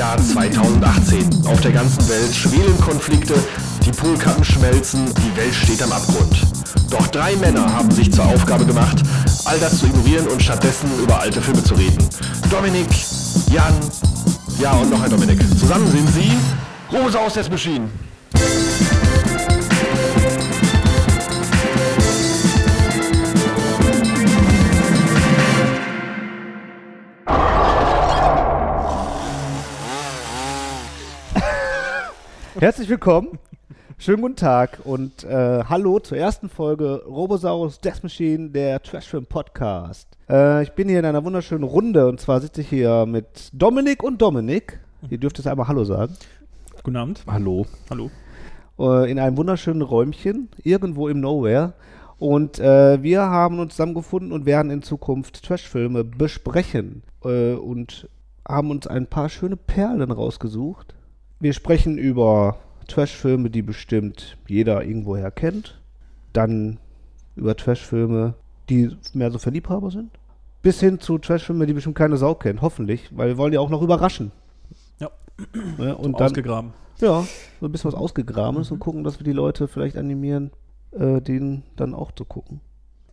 Jahr 2018. Auf der ganzen Welt schwelen Konflikte, die Polkappen schmelzen, die Welt steht am Abgrund. Doch drei Männer haben sich zur Aufgabe gemacht, all das zu ignorieren und stattdessen über alte Filme zu reden. Dominik, Jan, ja und noch ein Dominik. Zusammen sind sie Rose aus der Machine. Herzlich willkommen. Schönen guten Tag und äh, hallo zur ersten Folge Robosaurus Death Machine, der Trashfilm Podcast. Äh, ich bin hier in einer wunderschönen Runde und zwar sitze ich hier mit Dominik und Dominik. Ihr dürft jetzt einmal Hallo sagen. Guten Abend. Hallo. Hallo. Äh, in einem wunderschönen Räumchen, irgendwo im Nowhere. Und äh, wir haben uns zusammengefunden und werden in Zukunft Trashfilme besprechen äh, und haben uns ein paar schöne Perlen rausgesucht. Wir sprechen über Trashfilme, die bestimmt jeder irgendwoher kennt. Dann über Trashfilme, die mehr so für Liebhaber sind. Bis hin zu Trashfilmen, die bestimmt keine Sau kennt, hoffentlich, weil wir wollen ja auch noch überraschen. Ja. Ja, und dann, Ausgegraben. ja, so ein bisschen was ausgegraben ist und gucken, dass wir die Leute vielleicht animieren, äh, den dann auch zu gucken.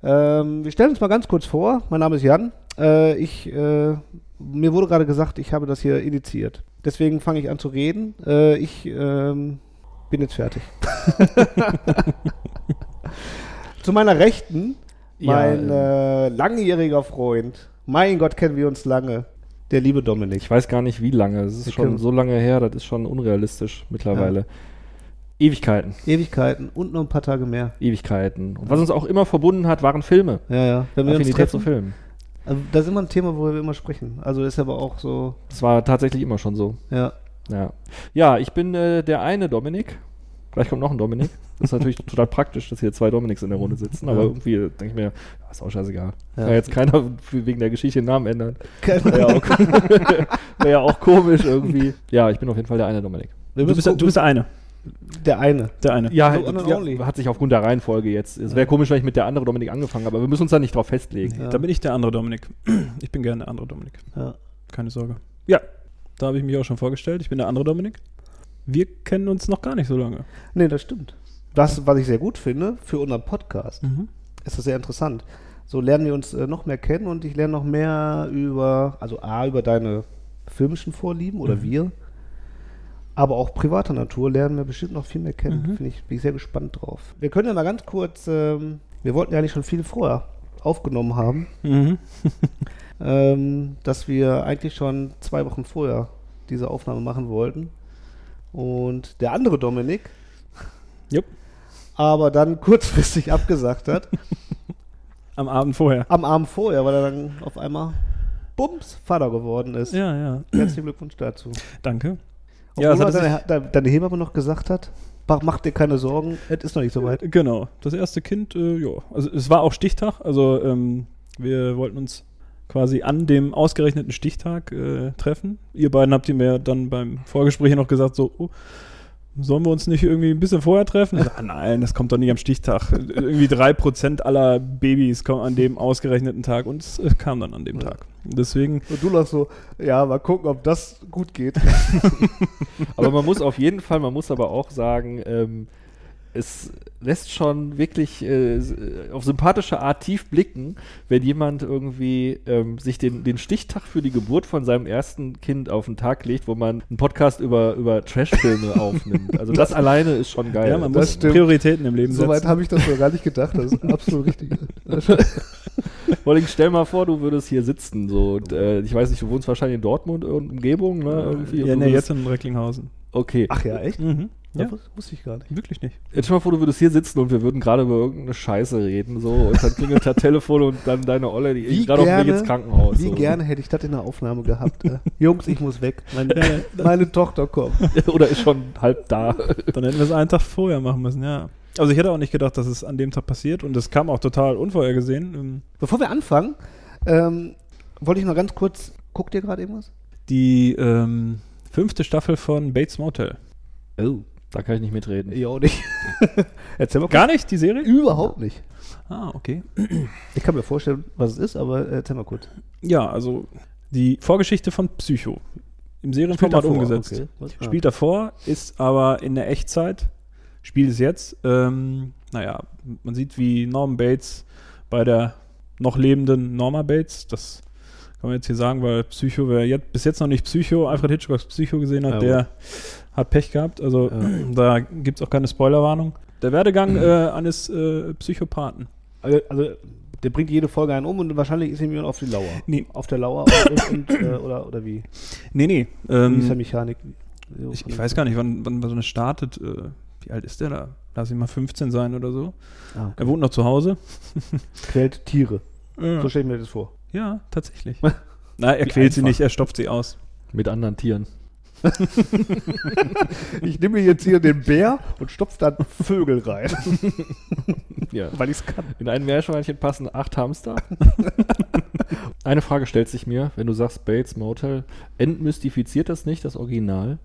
Ähm, wir stellen uns mal ganz kurz vor. Mein Name ist Jan. Äh, ich, äh, mir wurde gerade gesagt, ich habe das hier initiiert. Deswegen fange ich an zu reden. Äh, ich ähm, bin jetzt fertig. zu meiner Rechten, Ja, mein äh, langjähriger Freund. Mein Gott, kennen wir uns lange. Der liebe Dominik. Ich weiß gar nicht, wie lange. Es ist Wir schon so lange her, das ist schon unrealistisch mittlerweile. Ewigkeiten. Ewigkeiten und noch ein paar Tage mehr. Ewigkeiten. Und was uns auch immer verbunden hat, waren Filme. Ja, ja. Wenn wir uns Affinität zu treffen, Filmen. Also, das ist immer ein Thema, worüber wir immer sprechen. Also ist aber auch so, Das war tatsächlich immer schon so. ja. Ja, ja ich bin äh, der eine Dominik. Gleich kommt noch ein Dominik. Das ist natürlich total praktisch, dass hier zwei Dominiks in der Runde sitzen. Aber Ja. irgendwie denke ich mir, ist auch scheißegal. Ja. Kann jetzt keiner wegen der Geschichte den Namen ändern. Wäre ja, auch, wär ja auch komisch irgendwie. Ja, ich bin auf jeden Fall der eine Dominik. Du bist, du bist der eine. Der eine. Der eine. Ja, So on and ja, hat sich aufgrund der Reihenfolge jetzt. Es wäre komisch, wenn ich mit der anderen Dominik angefangen habe, aber wir müssen uns da nicht drauf festlegen. Ja. Da bin ich der andere Dominik. Ich bin gerne der andere Dominik. Ja. Keine Sorge. Ja, da habe ich mich auch schon vorgestellt. Ich bin der andere Dominik. Wir kennen uns noch gar nicht so lange. Nee, das stimmt. Das, was ich sehr gut finde für unseren Podcast, Mhm. ist das sehr interessant. So lernen wir uns äh, noch mehr kennen und ich lerne noch mehr über, also A, über deine filmischen Vorlieben oder Mhm. wir, aber auch privater Natur lernen wir bestimmt noch viel mehr kennen. Mhm. Finde ich, bin ich sehr gespannt drauf. Wir können ja mal ganz kurz, ähm, wir wollten ja nicht schon viel vorher aufgenommen haben, Mhm. ähm, dass wir eigentlich schon zwei Wochen vorher diese Aufnahme machen wollten. Und der andere Dominik, Jupp. aber dann kurzfristig abgesagt hat, Am Abend vorher. am Abend vorher, weil er dann auf einmal Bums Vater geworden ist. Ja, ja. Herzlichen Glückwunsch dazu. Danke. Ja, hat deine, sich- de- deine Hebamme noch gesagt hat, mach, mach dir keine Sorgen, es ist noch nicht so weit. Genau. Das erste Kind, äh, ja. Also es war auch Stichtag. Also ähm, wir wollten uns quasi an dem ausgerechneten Stichtag äh, treffen. Ihr beiden habt ihr mir dann beim Vorgespräch noch gesagt, so, oh, sollen wir uns nicht irgendwie ein bisschen vorher treffen? Ah, nein, das kommt doch nicht am Stichtag. irgendwie drei Prozent aller Babys kommen an dem ausgerechneten Tag und es äh, kam dann an dem Ja. Tag. Deswegen, Und du lachst so, ja, mal gucken, ob das gut geht. Aber man muss auf jeden Fall, man muss aber auch sagen, ähm, es lässt schon wirklich äh, äh, auf sympathische Art tief blicken, wenn jemand irgendwie ähm, sich den, den Stichtag für die Geburt von seinem ersten Kind auf den Tag legt, wo man einen Podcast über, über Trashfilme aufnimmt. Also das alleine ist schon geil. ja, man das muss stimmt. Prioritäten im Leben Soweit habe ich das noch gar nicht gedacht. Das ist absolut richtig. Vor allem, stell mal vor, du würdest hier sitzen. So, und, äh, ich weiß nicht, du wohnst wahrscheinlich in Dortmund und Umgebung, ne? Irgendwie, und ja, nee, jetzt in Recklinghausen. Okay. Ach ja, echt? Mhm. Ja, Das wusste ich gar nicht. wirklich nicht. Jetzt stell mal vor, du würdest hier sitzen und wir würden gerade über irgendeine Scheiße reden, so, und dann klingelt das Telefon und dann deine Olle, die Wie gerade auf gerne- ins Krankenhaus. Wie so. gerne hätte ich das in der Aufnahme gehabt. Äh. Jungs, ich muss weg. Meine, meine Tochter kommt. Oder ist schon halb da. Dann hätten wir es einen Tag vorher machen müssen, ja. Also ich hätte auch nicht gedacht, dass es an dem Tag passiert und es kam auch total unvorhergesehen. Ähm, Bevor wir anfangen, ähm, wollte ich noch ganz kurz. Guckt ihr gerade irgendwas? Die ähm, fünfte Staffel von Bates Motel. Oh. Da kann ich nicht mitreden. Ich auch nicht. Erzähl mal kurz. Gar nicht, die Serie? Überhaupt nicht. Ah, okay. Ich kann mir vorstellen, was es ist, aber erzähl mal kurz. Ja, also die Vorgeschichte von Psycho. im Serienformat davor, umgesetzt. okay. Was? Ah. Spielt davor, ist aber in der Echtzeit, spielt es jetzt. Ähm, naja, man sieht, wie Norman Bates bei der noch lebenden Norma Bates, das kann man jetzt hier sagen, weil Psycho, wer jetzt, bis jetzt noch nicht Psycho, Alfred Hitchcocks Psycho gesehen hat, Ja, der hat Pech gehabt. Also Ja. da gibt es auch keine Spoilerwarnung. Der Werdegang äh, eines äh, Psychopathen. Also, also, der bringt jede Folge einen um und wahrscheinlich ist ihm jemand auf die Lauer. Nee. Auf der Lauer und, und, äh, oder, oder wie? Nee, nee. Wie ist der Ähm, Mechanik? So ich, ich weiß gar nicht, wann, wann so eine startet. Äh, wie alt ist der da? Lass ihn mal 15 sein oder so. Ah, okay. Er wohnt noch zu Hause. Quält Tiere. Ja, So stelle ich mir das vor. Ja tatsächlich. Na, er Wie quält sie einfach. nicht, er stopft sie aus. Mit anderen Tieren. Ich nehme jetzt hier den Bär und stopfe da Vögel rein, Ja. weil ich es kann. In ein Meerschweinchen passen acht Hamster. Eine Frage stellt sich mir, wenn du sagst Bates Motel, entmystifiziert das nicht das Original?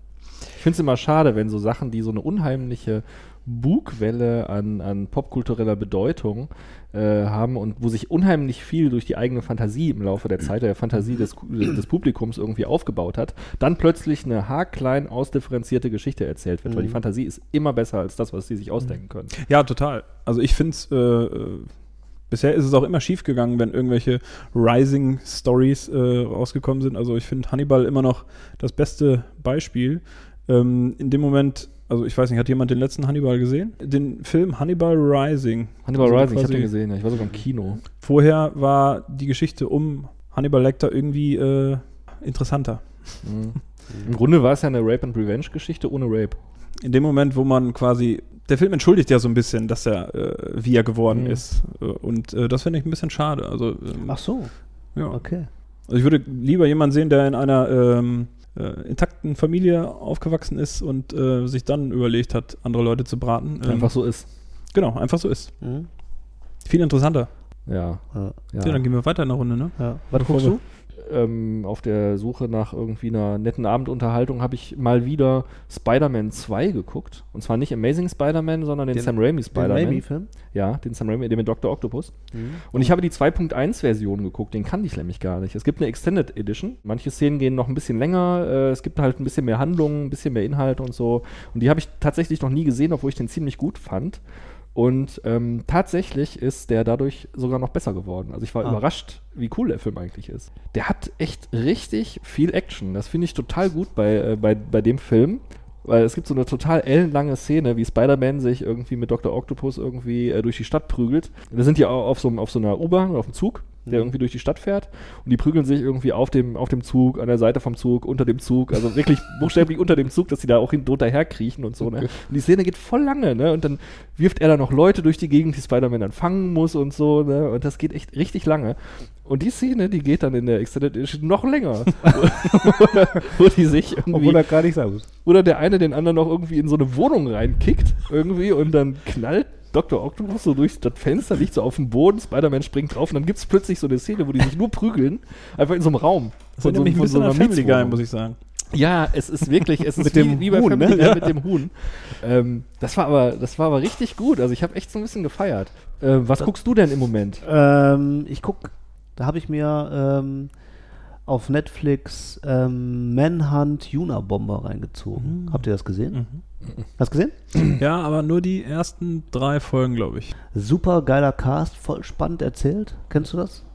Ich finde es immer schade, wenn so Sachen, die so eine unheimliche Bugwelle an, an popkultureller Bedeutung äh, haben und wo sich unheimlich viel durch die eigene Fantasie im Laufe der Zeit, der Fantasie des, des Publikums irgendwie aufgebaut hat, dann plötzlich eine haarklein ausdifferenzierte Geschichte erzählt wird, weil die Mhm. Fantasie ist immer besser als das, was sie sich ausdenken können. Ja, total. Also ich finde es, äh, äh, bisher ist es auch immer schief gegangen, wenn irgendwelche Rising Stories äh, rausgekommen sind. Also ich finde Hannibal immer noch das beste Beispiel. Ähm, in dem Moment, also ich weiß nicht, hat jemand den letzten Hannibal gesehen? Den Film Hannibal Rising. Hannibal Also Rising, ich habe den gesehen, ja. ich war sogar im Kino. Vorher war die Geschichte um Hannibal Lecter irgendwie äh, interessanter. Mhm. Im Grunde war es ja eine Rape and Revenge Geschichte ohne Rape. In dem Moment, wo man quasi der Film entschuldigt ja so ein bisschen, dass er äh, wie er geworden Mhm. ist. Äh, Und äh, das finde ich ein bisschen schade. Also, ähm, Ach so, ja. okay. also ich würde lieber jemanden sehen, der in einer ähm, äh, intakten Familie aufgewachsen ist und äh, sich dann überlegt hat, andere Leute zu braten. Ähm, Einfach so ist. Genau, einfach so ist. Mhm. Viel interessanter. Ja. Ja. Ja. dann gehen wir weiter in der Runde, ne? Ja. Was guckst du? Ähm, auf der Suche nach irgendwie einer netten Abendunterhaltung habe ich mal wieder Spider-Man 2 geguckt. Und zwar nicht Amazing Spider-Man, sondern den, Den- Sam Raimi Den Spider-Man. Raimi-Film? Ja, den Sam Raimi, den mit Dr. Octopus. Mhm. Und ich habe die 2.1-Version geguckt, den kannte ich nämlich gar nicht. Es gibt eine Extended Edition. Manche Szenen gehen noch ein bisschen länger, äh, es gibt halt ein bisschen mehr Handlung, ein bisschen mehr Inhalt und so. Und die habe ich tatsächlich noch nie gesehen, obwohl ich den ziemlich gut fand. Und ähm, tatsächlich ist der dadurch sogar noch besser geworden. Also ich war Ah. überrascht, wie cool der Film eigentlich ist. Der hat echt richtig viel Action. Das finde ich total gut bei, äh, bei, bei dem Film. Weil es gibt so eine total ellenlange Szene, wie Spider-Man sich irgendwie mit Dr. Octopus irgendwie äh, durch die Stadt prügelt. Da sind au- auf so, auf so einer U-Bahn oder auf dem Zug, der Mhm. irgendwie durch die Stadt fährt. Und die prügeln sich irgendwie auf dem, auf dem Zug, an der Seite vom Zug, unter dem Zug. Also wirklich buchstäblich unter dem Zug, dass die da auch hin, drunter kriechen und so. Ne? Und die Szene geht voll lange. Ne? Und dann wirft er da noch Leute durch die Gegend, die Spider-Man dann fangen muss und so. Ne? Und das geht echt richtig lange. Und die Szene, die geht dann in der Extended Edition noch länger. wo die sich irgendwie Obwohl er gar nicht sagen muss. oder der eine den anderen noch irgendwie in so eine Wohnung reinkickt irgendwie und dann knallt Dr. Octopus so durch das Fenster, liegt so auf dem Boden, Spider-Man springt drauf und dann gibt es plötzlich so eine Szene, wo die sich nur prügeln, einfach in so einem Raum. Das erinnert mich ein bisschen an Family Guy, muss ich sagen. Ja, es ist wirklich, es ist Mit wie, dem wie bei Huhn, Family ne? Ja. mit dem Huhn. Ähm, das war aber, das war aber richtig gut. Also ich habe echt so ein bisschen gefeiert. Äh, was guckst du denn im Moment? Ähm, ich guck, da habe ich mir ähm, auf Netflix ähm, Manhunt Unabomber reingezogen. Mhm. Habt ihr das gesehen? Mhm. Hast du gesehen? Ja, aber nur die ersten drei Folgen, glaube ich. Super geiler Cast, voll spannend erzählt. Kennst du das?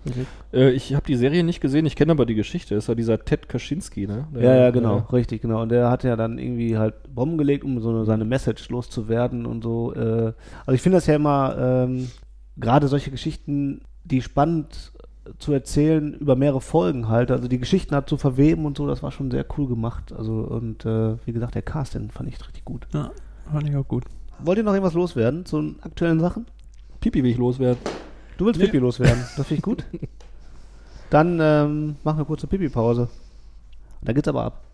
Äh, ich habe die Serie nicht gesehen, ich kenne aber die Geschichte. Das ist ja dieser Ted Kaczynski, ne? Der- Ja, ja, genau, äh, richtig, genau. Und der hat ja dann irgendwie halt Bomben gelegt, um so eine, seine Message loszuwerden und so. Äh. Also ich finde das ja immer, ähm, gerade solche Geschichten, die spannend zu erzählen über mehrere Folgen halt. Also die Geschichten hat zu verweben und so, das war schon sehr cool gemacht. Also und äh, wie gesagt, der Cast, den fand ich richtig gut. Ja, fand ich auch gut. Wollt ihr noch irgendwas loswerden zu den aktuellen Sachen? Pipi will ich loswerden. Du willst Nee. Pipi loswerden, das finde ich gut. Dann ähm, machen wir kurze Pipi-Pause. Da geht's aber ab.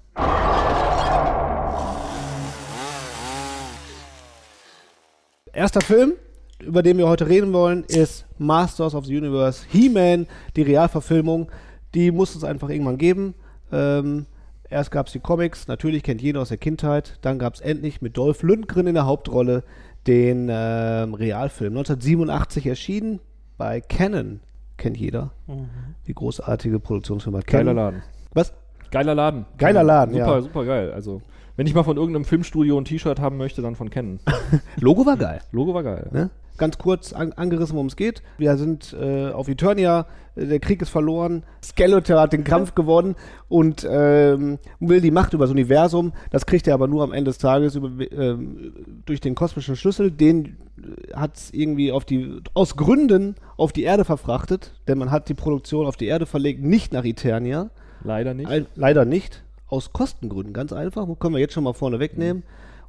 Erster Film, über den wir heute reden wollen, ist Masters of the Universe He-Man, die Realverfilmung. Die muss es einfach irgendwann geben. Ähm, erst gab es die Comics, natürlich kennt jeder aus der Kindheit. Dann gab es endlich mit Dolph Lundgren in der Hauptrolle den ähm, Realfilm. 1987 erschienen bei Canon. Kennt jeder. Die großartige Produktionsfirma Geiler Canon. Laden. Was? Geiler Laden. Geiler Laden, super, ja. Super geil. Also, wenn ich mal von irgendeinem Filmstudio ein T-Shirt haben möchte, dann von Canon. Logo war geil. Logo war geil. Ne? Ganz kurz an, angerissen, worum es geht. Wir sind äh, auf Eternia, äh, der Krieg ist verloren, Skeletor hat den Kampf gewonnen und ähm, will die Macht über das Universum. Das kriegt er aber nur am Ende des Tages über, ähm, durch den kosmischen Schlüssel. Den hat es irgendwie auf die, aus Gründen auf die Erde verfrachtet, denn man hat die Produktion auf die Erde verlegt, nicht nach Eternia. Leider nicht. Ein, leider nicht. Aus Kostengründen, ganz einfach. Können wir jetzt schon mal vorne wegnehmen.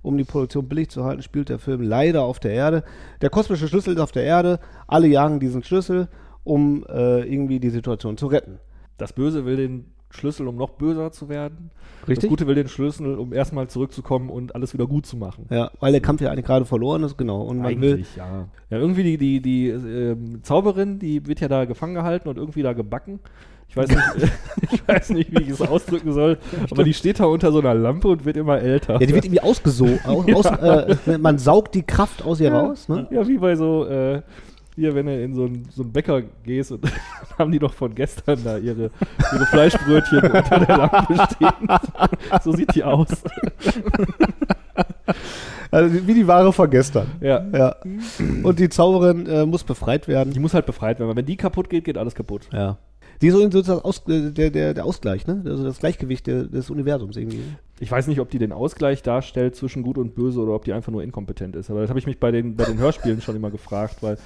Um die Produktion billig zu halten, spielt der Film leider auf der Erde. Der kosmische Schlüssel ist auf der Erde. Alle jagen diesen Schlüssel, um äh, irgendwie die Situation zu retten. Das Böse will den Schlüssel, um noch böser zu werden. Richtig? Das Gute will den Schlüssel, um erstmal zurückzukommen und alles wieder gut zu machen. Ja, weil der Kampf ja eigentlich gerade verloren ist, genau. Und man will. Eigentlich, ja. Ja, irgendwie die, die, die ähm, Zauberin, die wird ja da gefangen gehalten und irgendwie da gebacken. Ich weiß nicht, ich weiß nicht, wie ich es ausdrücken soll, aber die steht da unter so einer Lampe und wird immer älter. Ja, die wird irgendwie ausgesogen. Aus, aus, äh, man saugt die Kraft aus ihr raus. Ne? Ja, wie bei so, äh, hier, wenn du in so einen so einen Bäcker gehst und haben die doch von gestern da ihre, ihre Fleischbrötchen unter der Lampe stehen. so sieht die aus. Also wie die Ware von gestern. Ja. Ja. Und die Zauberin äh, muss befreit werden. Die muss halt befreit werden, weil wenn die kaputt geht, geht alles kaputt. Ja. Die ist so sozusagen Aus, äh, der, der, der Ausgleich, ne? Also das Gleichgewicht des Universums irgendwie. Ich weiß nicht, ob die den Ausgleich darstellt zwischen Gut und Böse oder ob die einfach nur inkompetent ist. Aber das habe ich mich bei den, bei den Hörspielen schon immer gefragt, weil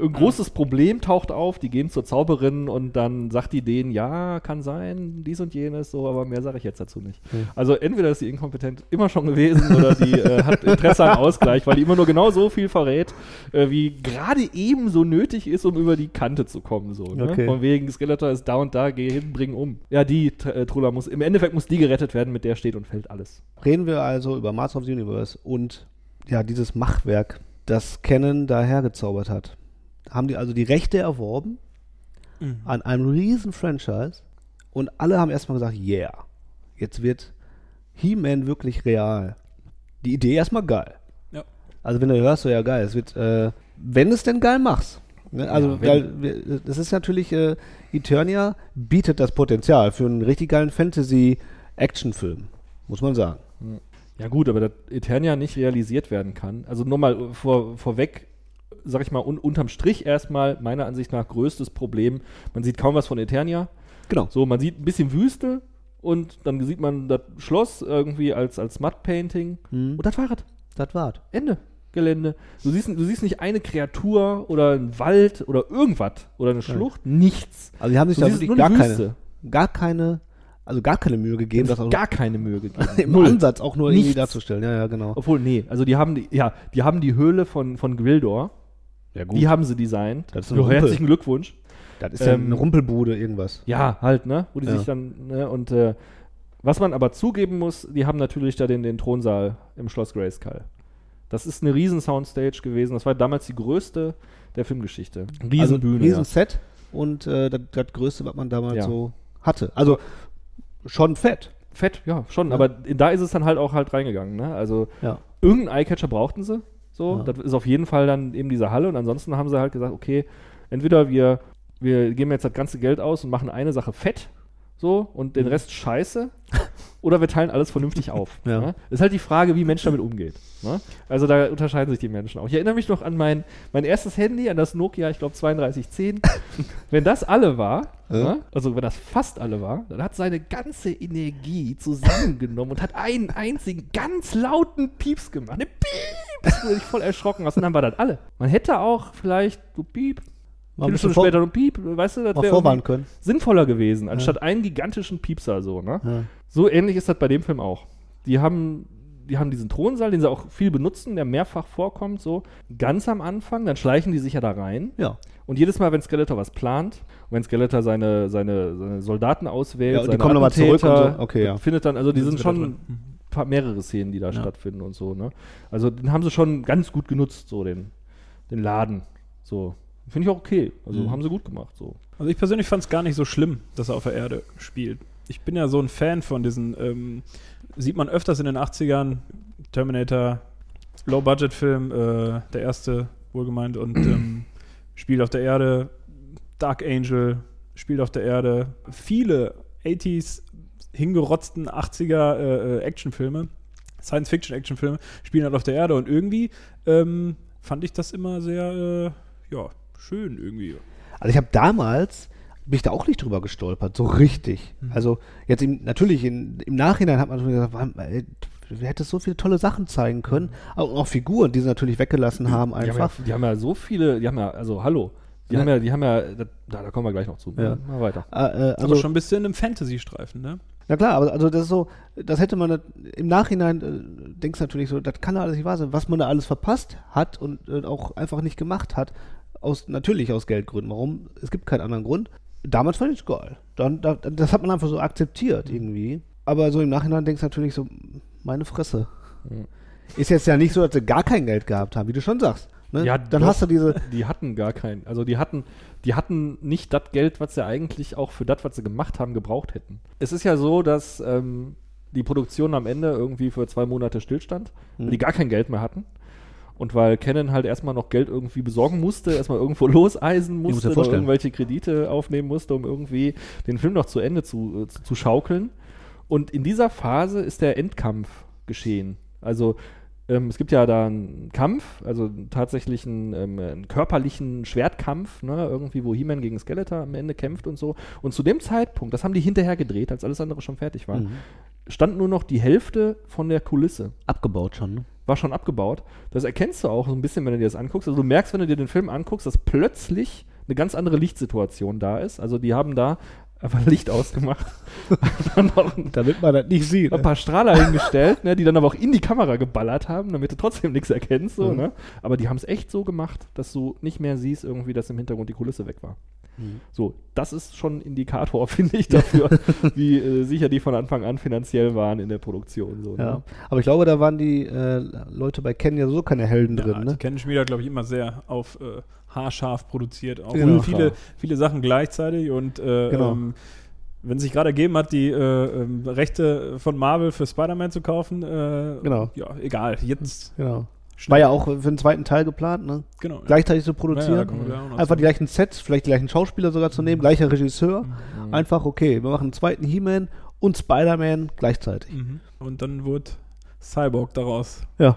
ein großes Problem taucht auf, die gehen zur Zauberin und dann sagt die denen, ja, kann sein, dies und jenes, so, aber mehr sage ich jetzt dazu nicht. Hm. Also entweder ist die inkompetent immer schon gewesen oder die äh, hat Interesse am Ausgleich, weil die immer nur genau so viel verrät, äh, wie gerade eben so nötig ist, um über die Kante zu kommen. So, ne? Okay. Von wegen, Skeletor ist da und da, geh hin, bring um. Ja, die äh, Trulla muss, im Endeffekt muss die gerettet werden, mit der steht und fällt alles. Reden wir also über Master of the Universe und ja, dieses Machwerk, das Canon dahergezaubert hat. Haben die also die Rechte erworben an einem riesen Franchise und alle haben erstmal gesagt, yeah, jetzt wird He-Man wirklich real. Die Idee erstmal geil. Ja. Also wenn du hörst, so ja geil, es wird, äh, wenn es denn geil machst. Ne? Also, Ja, weil das ist natürlich, äh, Eternia bietet das Potenzial für einen richtig geilen Fantasy-Action-Film, muss man sagen. Ja gut, aber dass Eternia nicht realisiert werden kann. Also nur mal vor, vorweg, sag ich mal, un, unterm Strich erstmal meiner Ansicht nach größtes Problem. Man sieht kaum was von Eternia. Genau. So, man sieht ein bisschen Wüste und dann sieht man das Schloss irgendwie als, als Matte-Painting. Hm. Und das war. Das war's. Ende. Gelände. Du siehst, du siehst nicht eine Kreatur oder einen Wald oder irgendwas oder eine Schlucht. Nichts. Also die haben sich da wirklich gar Wüste. keine, gar keine, also gar keine Mühe gegeben, das auch gar keine Mühe gegeben. im Null. Ansatz auch nur irgendwie Nichts. darzustellen. Ja, ja, genau. Obwohl, nee, also die haben die, ja, die haben die Höhle von, von Gwildor, Ja, die haben sie designt. Das ist ein Ja, Rumpel. Herzlichen Glückwunsch. das ist ja ähm, eine Rumpelbude, irgendwas. Ja, halt, ne? Wo die Ja. sich dann, ne? Und äh, was man aber zugeben muss, die haben natürlich da den, den Thronsaal im Schloss Grayskull. Das ist eine riesen Soundstage gewesen. Das war damals die größte der Filmgeschichte. Riesenbühne. Also, Riesenset und äh, das, das Größte, was man damals Ja. so hatte. Also schon fett. Fett, ja, schon. Ja. Aber da ist es dann halt auch halt reingegangen, ne? Also Ja. irgendeinen Eyecatcher brauchten sie. So, Ja. das ist auf jeden Fall dann eben diese Halle und ansonsten haben sie halt gesagt, okay, entweder wir, wir geben jetzt das ganze Geld aus und machen eine Sache fett, so, und Mhm. den Rest scheiße, oder wir teilen alles vernünftig auf. Ja. Ne? Ist halt die Frage, wie Mensch damit umgeht. Ne? Also da unterscheiden sich die Menschen auch. Ich erinnere mich noch an mein, mein erstes Handy, an das Nokia, ich glaube 3210. wenn das alle war, Ja. ne? also wenn das fast alle war, dann hat seine ganze Energie zusammengenommen und hat einen einzigen ganz lauten Pieps gemacht. Eine Pieps, wo du dich voll erschrocken hast. Und dann war das alle. Man hätte auch vielleicht so Piep, viele Stunden später so Piep, weißt du, das wäre sinnvoller gewesen, anstatt einen gigantischen Piepser so, ne? Ja. So ähnlich ist das bei dem Film auch. Die haben, die haben diesen Thronsaal, den sie auch viel benutzen, der mehrfach vorkommt, so ganz am Anfang, dann schleichen die sich ja da rein. ja. Und jedes Mal, wenn Skeletor was plant, wenn Skeletor seine, seine, seine Soldaten auswählt, Ja, und die seine kommen nochmal zurück und so. Okay, ja. findet dann, also die sind schon paar, mehrere Szenen, die da stattfinden und so, ne? Also den haben sie schon ganz gut genutzt, so den, den Laden. So. Finde ich auch okay. Also Mhm. haben sie gut gemacht, so. Also ich persönlich fand es gar nicht so schlimm, dass er auf der Erde spielt. Ich bin ja so ein Fan von diesen, ähm, sieht man öfters in den 80ern, Terminator, Low-Budget-Film, äh, der erste, wohlgemeint, und ähm, spielt auf der Erde, Dark Angel spielt auf der Erde, viele 80s hingerotzten 80er äh, äh, Actionfilme, Science-Fiction-Actionfilme, spielen halt auf der Erde. Und irgendwie ähm, fand ich das immer sehr, äh, ja, schön irgendwie. Also ich habe damals, bin ich da auch nicht drüber gestolpert, so richtig. Mhm. Also jetzt im, natürlich in, im Nachhinein hat man schon gesagt, wann- ey, du hättest so viele tolle Sachen zeigen können, aber auch Figuren, die sie natürlich weggelassen haben Die haben, einfach. ja, die haben ja so viele, die haben ja, also hallo, die Ja. haben ja, die haben ja, da, da kommen wir gleich noch zu. Ja. Mal weiter. Äh, äh, Also also, schon ein bisschen im Fantasy-Streifen, ne? na klar, aber also das ist so, das hätte man im Nachhinein, äh, denkst du natürlich so, das kann doch alles nicht wahr sein, was man da alles verpasst hat und äh, auch einfach nicht gemacht hat, aus, natürlich aus Geldgründen. Warum? Es gibt keinen anderen Grund. Damals fand ich es geil. Dann, da, das hat man einfach so akzeptiert Mhm. irgendwie. Aber so im Nachhinein denkst du natürlich so, meine Fresse. Mhm. Ist jetzt ja nicht so, dass sie gar kein Geld gehabt haben, wie du schon sagst. Ne? Ja, Dann doch. hast du diese, Die hatten gar kein, also die hatten, die hatten nicht das Geld, was sie eigentlich auch für das, was sie gemacht haben, gebraucht hätten. Es ist ja so, dass ähm, die Produktion am Ende irgendwie für zwei Monate stillstand, weil Mhm. die gar kein Geld mehr hatten. Und weil Canon halt erstmal noch Geld irgendwie besorgen musste, erstmal irgendwo loseisen musst musste, oder vorstellen. irgendwelche Kredite aufnehmen musste, um irgendwie den Film noch zu Ende zu, äh, zu, zu schaukeln. Und in dieser Phase ist der Endkampf geschehen. Also ähm, es gibt ja da einen Kampf, also tatsächlich einen, ähm, einen körperlichen Schwertkampf, ne, irgendwie, wo He-Man gegen Skeletor am Ende kämpft und so. Und zu dem Zeitpunkt, das haben die hinterher gedreht, als alles andere schon fertig war, Mhm. stand nur noch die Hälfte von der Kulisse. abgebaut schon. Ne? War schon abgebaut. Das erkennst du auch so ein bisschen, wenn du dir das anguckst. Also du merkst, wenn du dir den Film anguckst, dass plötzlich eine ganz andere Lichtsituation da ist. Also die haben da einfach Licht ausgemacht. Damit man das nicht sieht. ein paar Strahler hingestellt, ne, die dann aber auch in die Kamera geballert haben, damit du trotzdem nichts erkennst. So, Mhm. ne? Aber die haben es echt so gemacht, dass du nicht mehr siehst, irgendwie, dass im Hintergrund die Kulisse weg war. Mhm. So, das ist schon ein Indikator, finde ich, dafür, wie äh, sicher die von Anfang an finanziell waren in der Produktion. So, Ja. ne? Aber ich glaube, da waren die äh, Leute bei Ken ja so keine Helden Ja, drin. also Ne? Ken Schmieder, glaube ich, immer sehr auf äh, haarscharf produziert. Auch Genau. viele, viele Sachen gleichzeitig und äh, Genau. ähm, wenn sich gerade ergeben hat, die äh, ähm, Rechte von Marvel für Spider-Man zu kaufen, äh, Genau. ja, egal. Jetzt Genau. War ja auch für den zweiten Teil geplant, ne? genau. Gleichzeitig zu Ja, ja, da produzieren. auch noch Einfach zu. die gleichen Sets, vielleicht die gleichen Schauspieler sogar zu nehmen, gleicher Regisseur. Mhm. Einfach, okay, wir machen einen zweiten He-Man und Spider-Man gleichzeitig. Mhm. Und dann wurde Cyborg daraus Ja,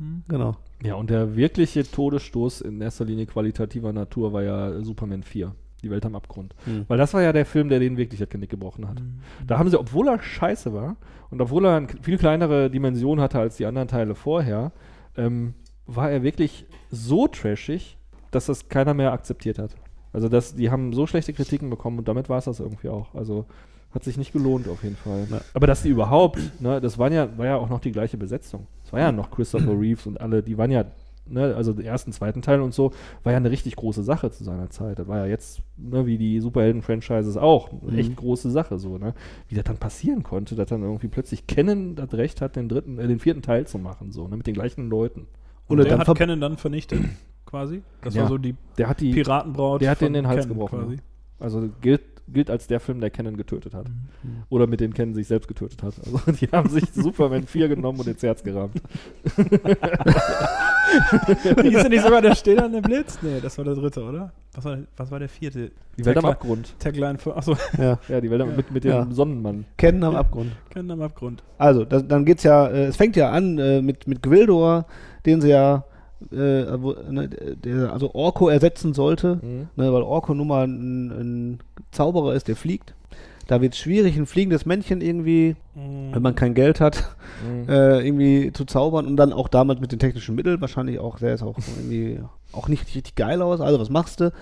gewurstet. genau. Ja, und der wirkliche Todesstoß in erster Linie qualitativer Natur war ja Superman 4. Die Welt am Abgrund. Mhm. Weil das war ja der Film, der den wirklich das Genick gebrochen hat. Da haben sie, obwohl er scheiße war und obwohl er eine viel kleinere Dimension hatte als die anderen Teile vorher, ähm, war er wirklich so trashig, dass das keiner mehr akzeptiert hat. Also das, die haben so schlechte Kritiken bekommen und damit war es das irgendwie auch. Also hat sich nicht gelohnt auf jeden Fall. Ja. Aber dass die überhaupt, ne, das waren ja, war ja auch noch die gleiche Besetzung. Es war ja noch Christopher Reeves und alle, die waren ja, ne, also den ersten, zweiten Teil und so, war ja eine richtig große Sache zu seiner Zeit. Das war ja jetzt, ne, wie die Superhelden-Franchises auch, eine Mhm. echt große Sache so, ne? Wie das dann passieren konnte, dass dann irgendwie plötzlich Canon das Recht hat, den dritten, äh, den vierten Teil zu machen, so, ne, mit den gleichen Leuten. Und Oder der dann hat Canon dann vernichtet, quasi. Das Ja. war so die Der hat die, Piratenbraut. der hat von denen den Hals Canon gebrochen, Quasi. also gilt, gilt als der Film, der Canon getötet hat. Mhm. Oder mit dem Canon sich selbst getötet hat. Also die haben sich Superman 4 genommen und ins Herz gerammt. Hieß ja nicht sogar der stillende Blitz? Nee, das war der dritte, oder? Was war, was war der vierte? Die Welt am Abgrund. Tagline von. Achso, Ja. Ja, die Welt am, Ja. mit, mit dem Ja. Sonnenmann. Kennen am Abgrund. kennen am Abgrund. Also, das, dann geht's ja, äh, es fängt ja an äh, mit, mit Gwildor, den sie ja, äh, wo, ne, der also Orko ersetzen sollte, Mhm. ne, weil Orko nun mal ein, ein Zauberer ist, der fliegt. Da wird es schwierig, ein fliegendes Männchen irgendwie, wenn man kein Geld hat, Mhm. äh, irgendwie zu zaubern und dann auch damals mit den technischen Mitteln, wahrscheinlich auch, der ist auch irgendwie auch nicht richtig geil aus. Also, was machst du?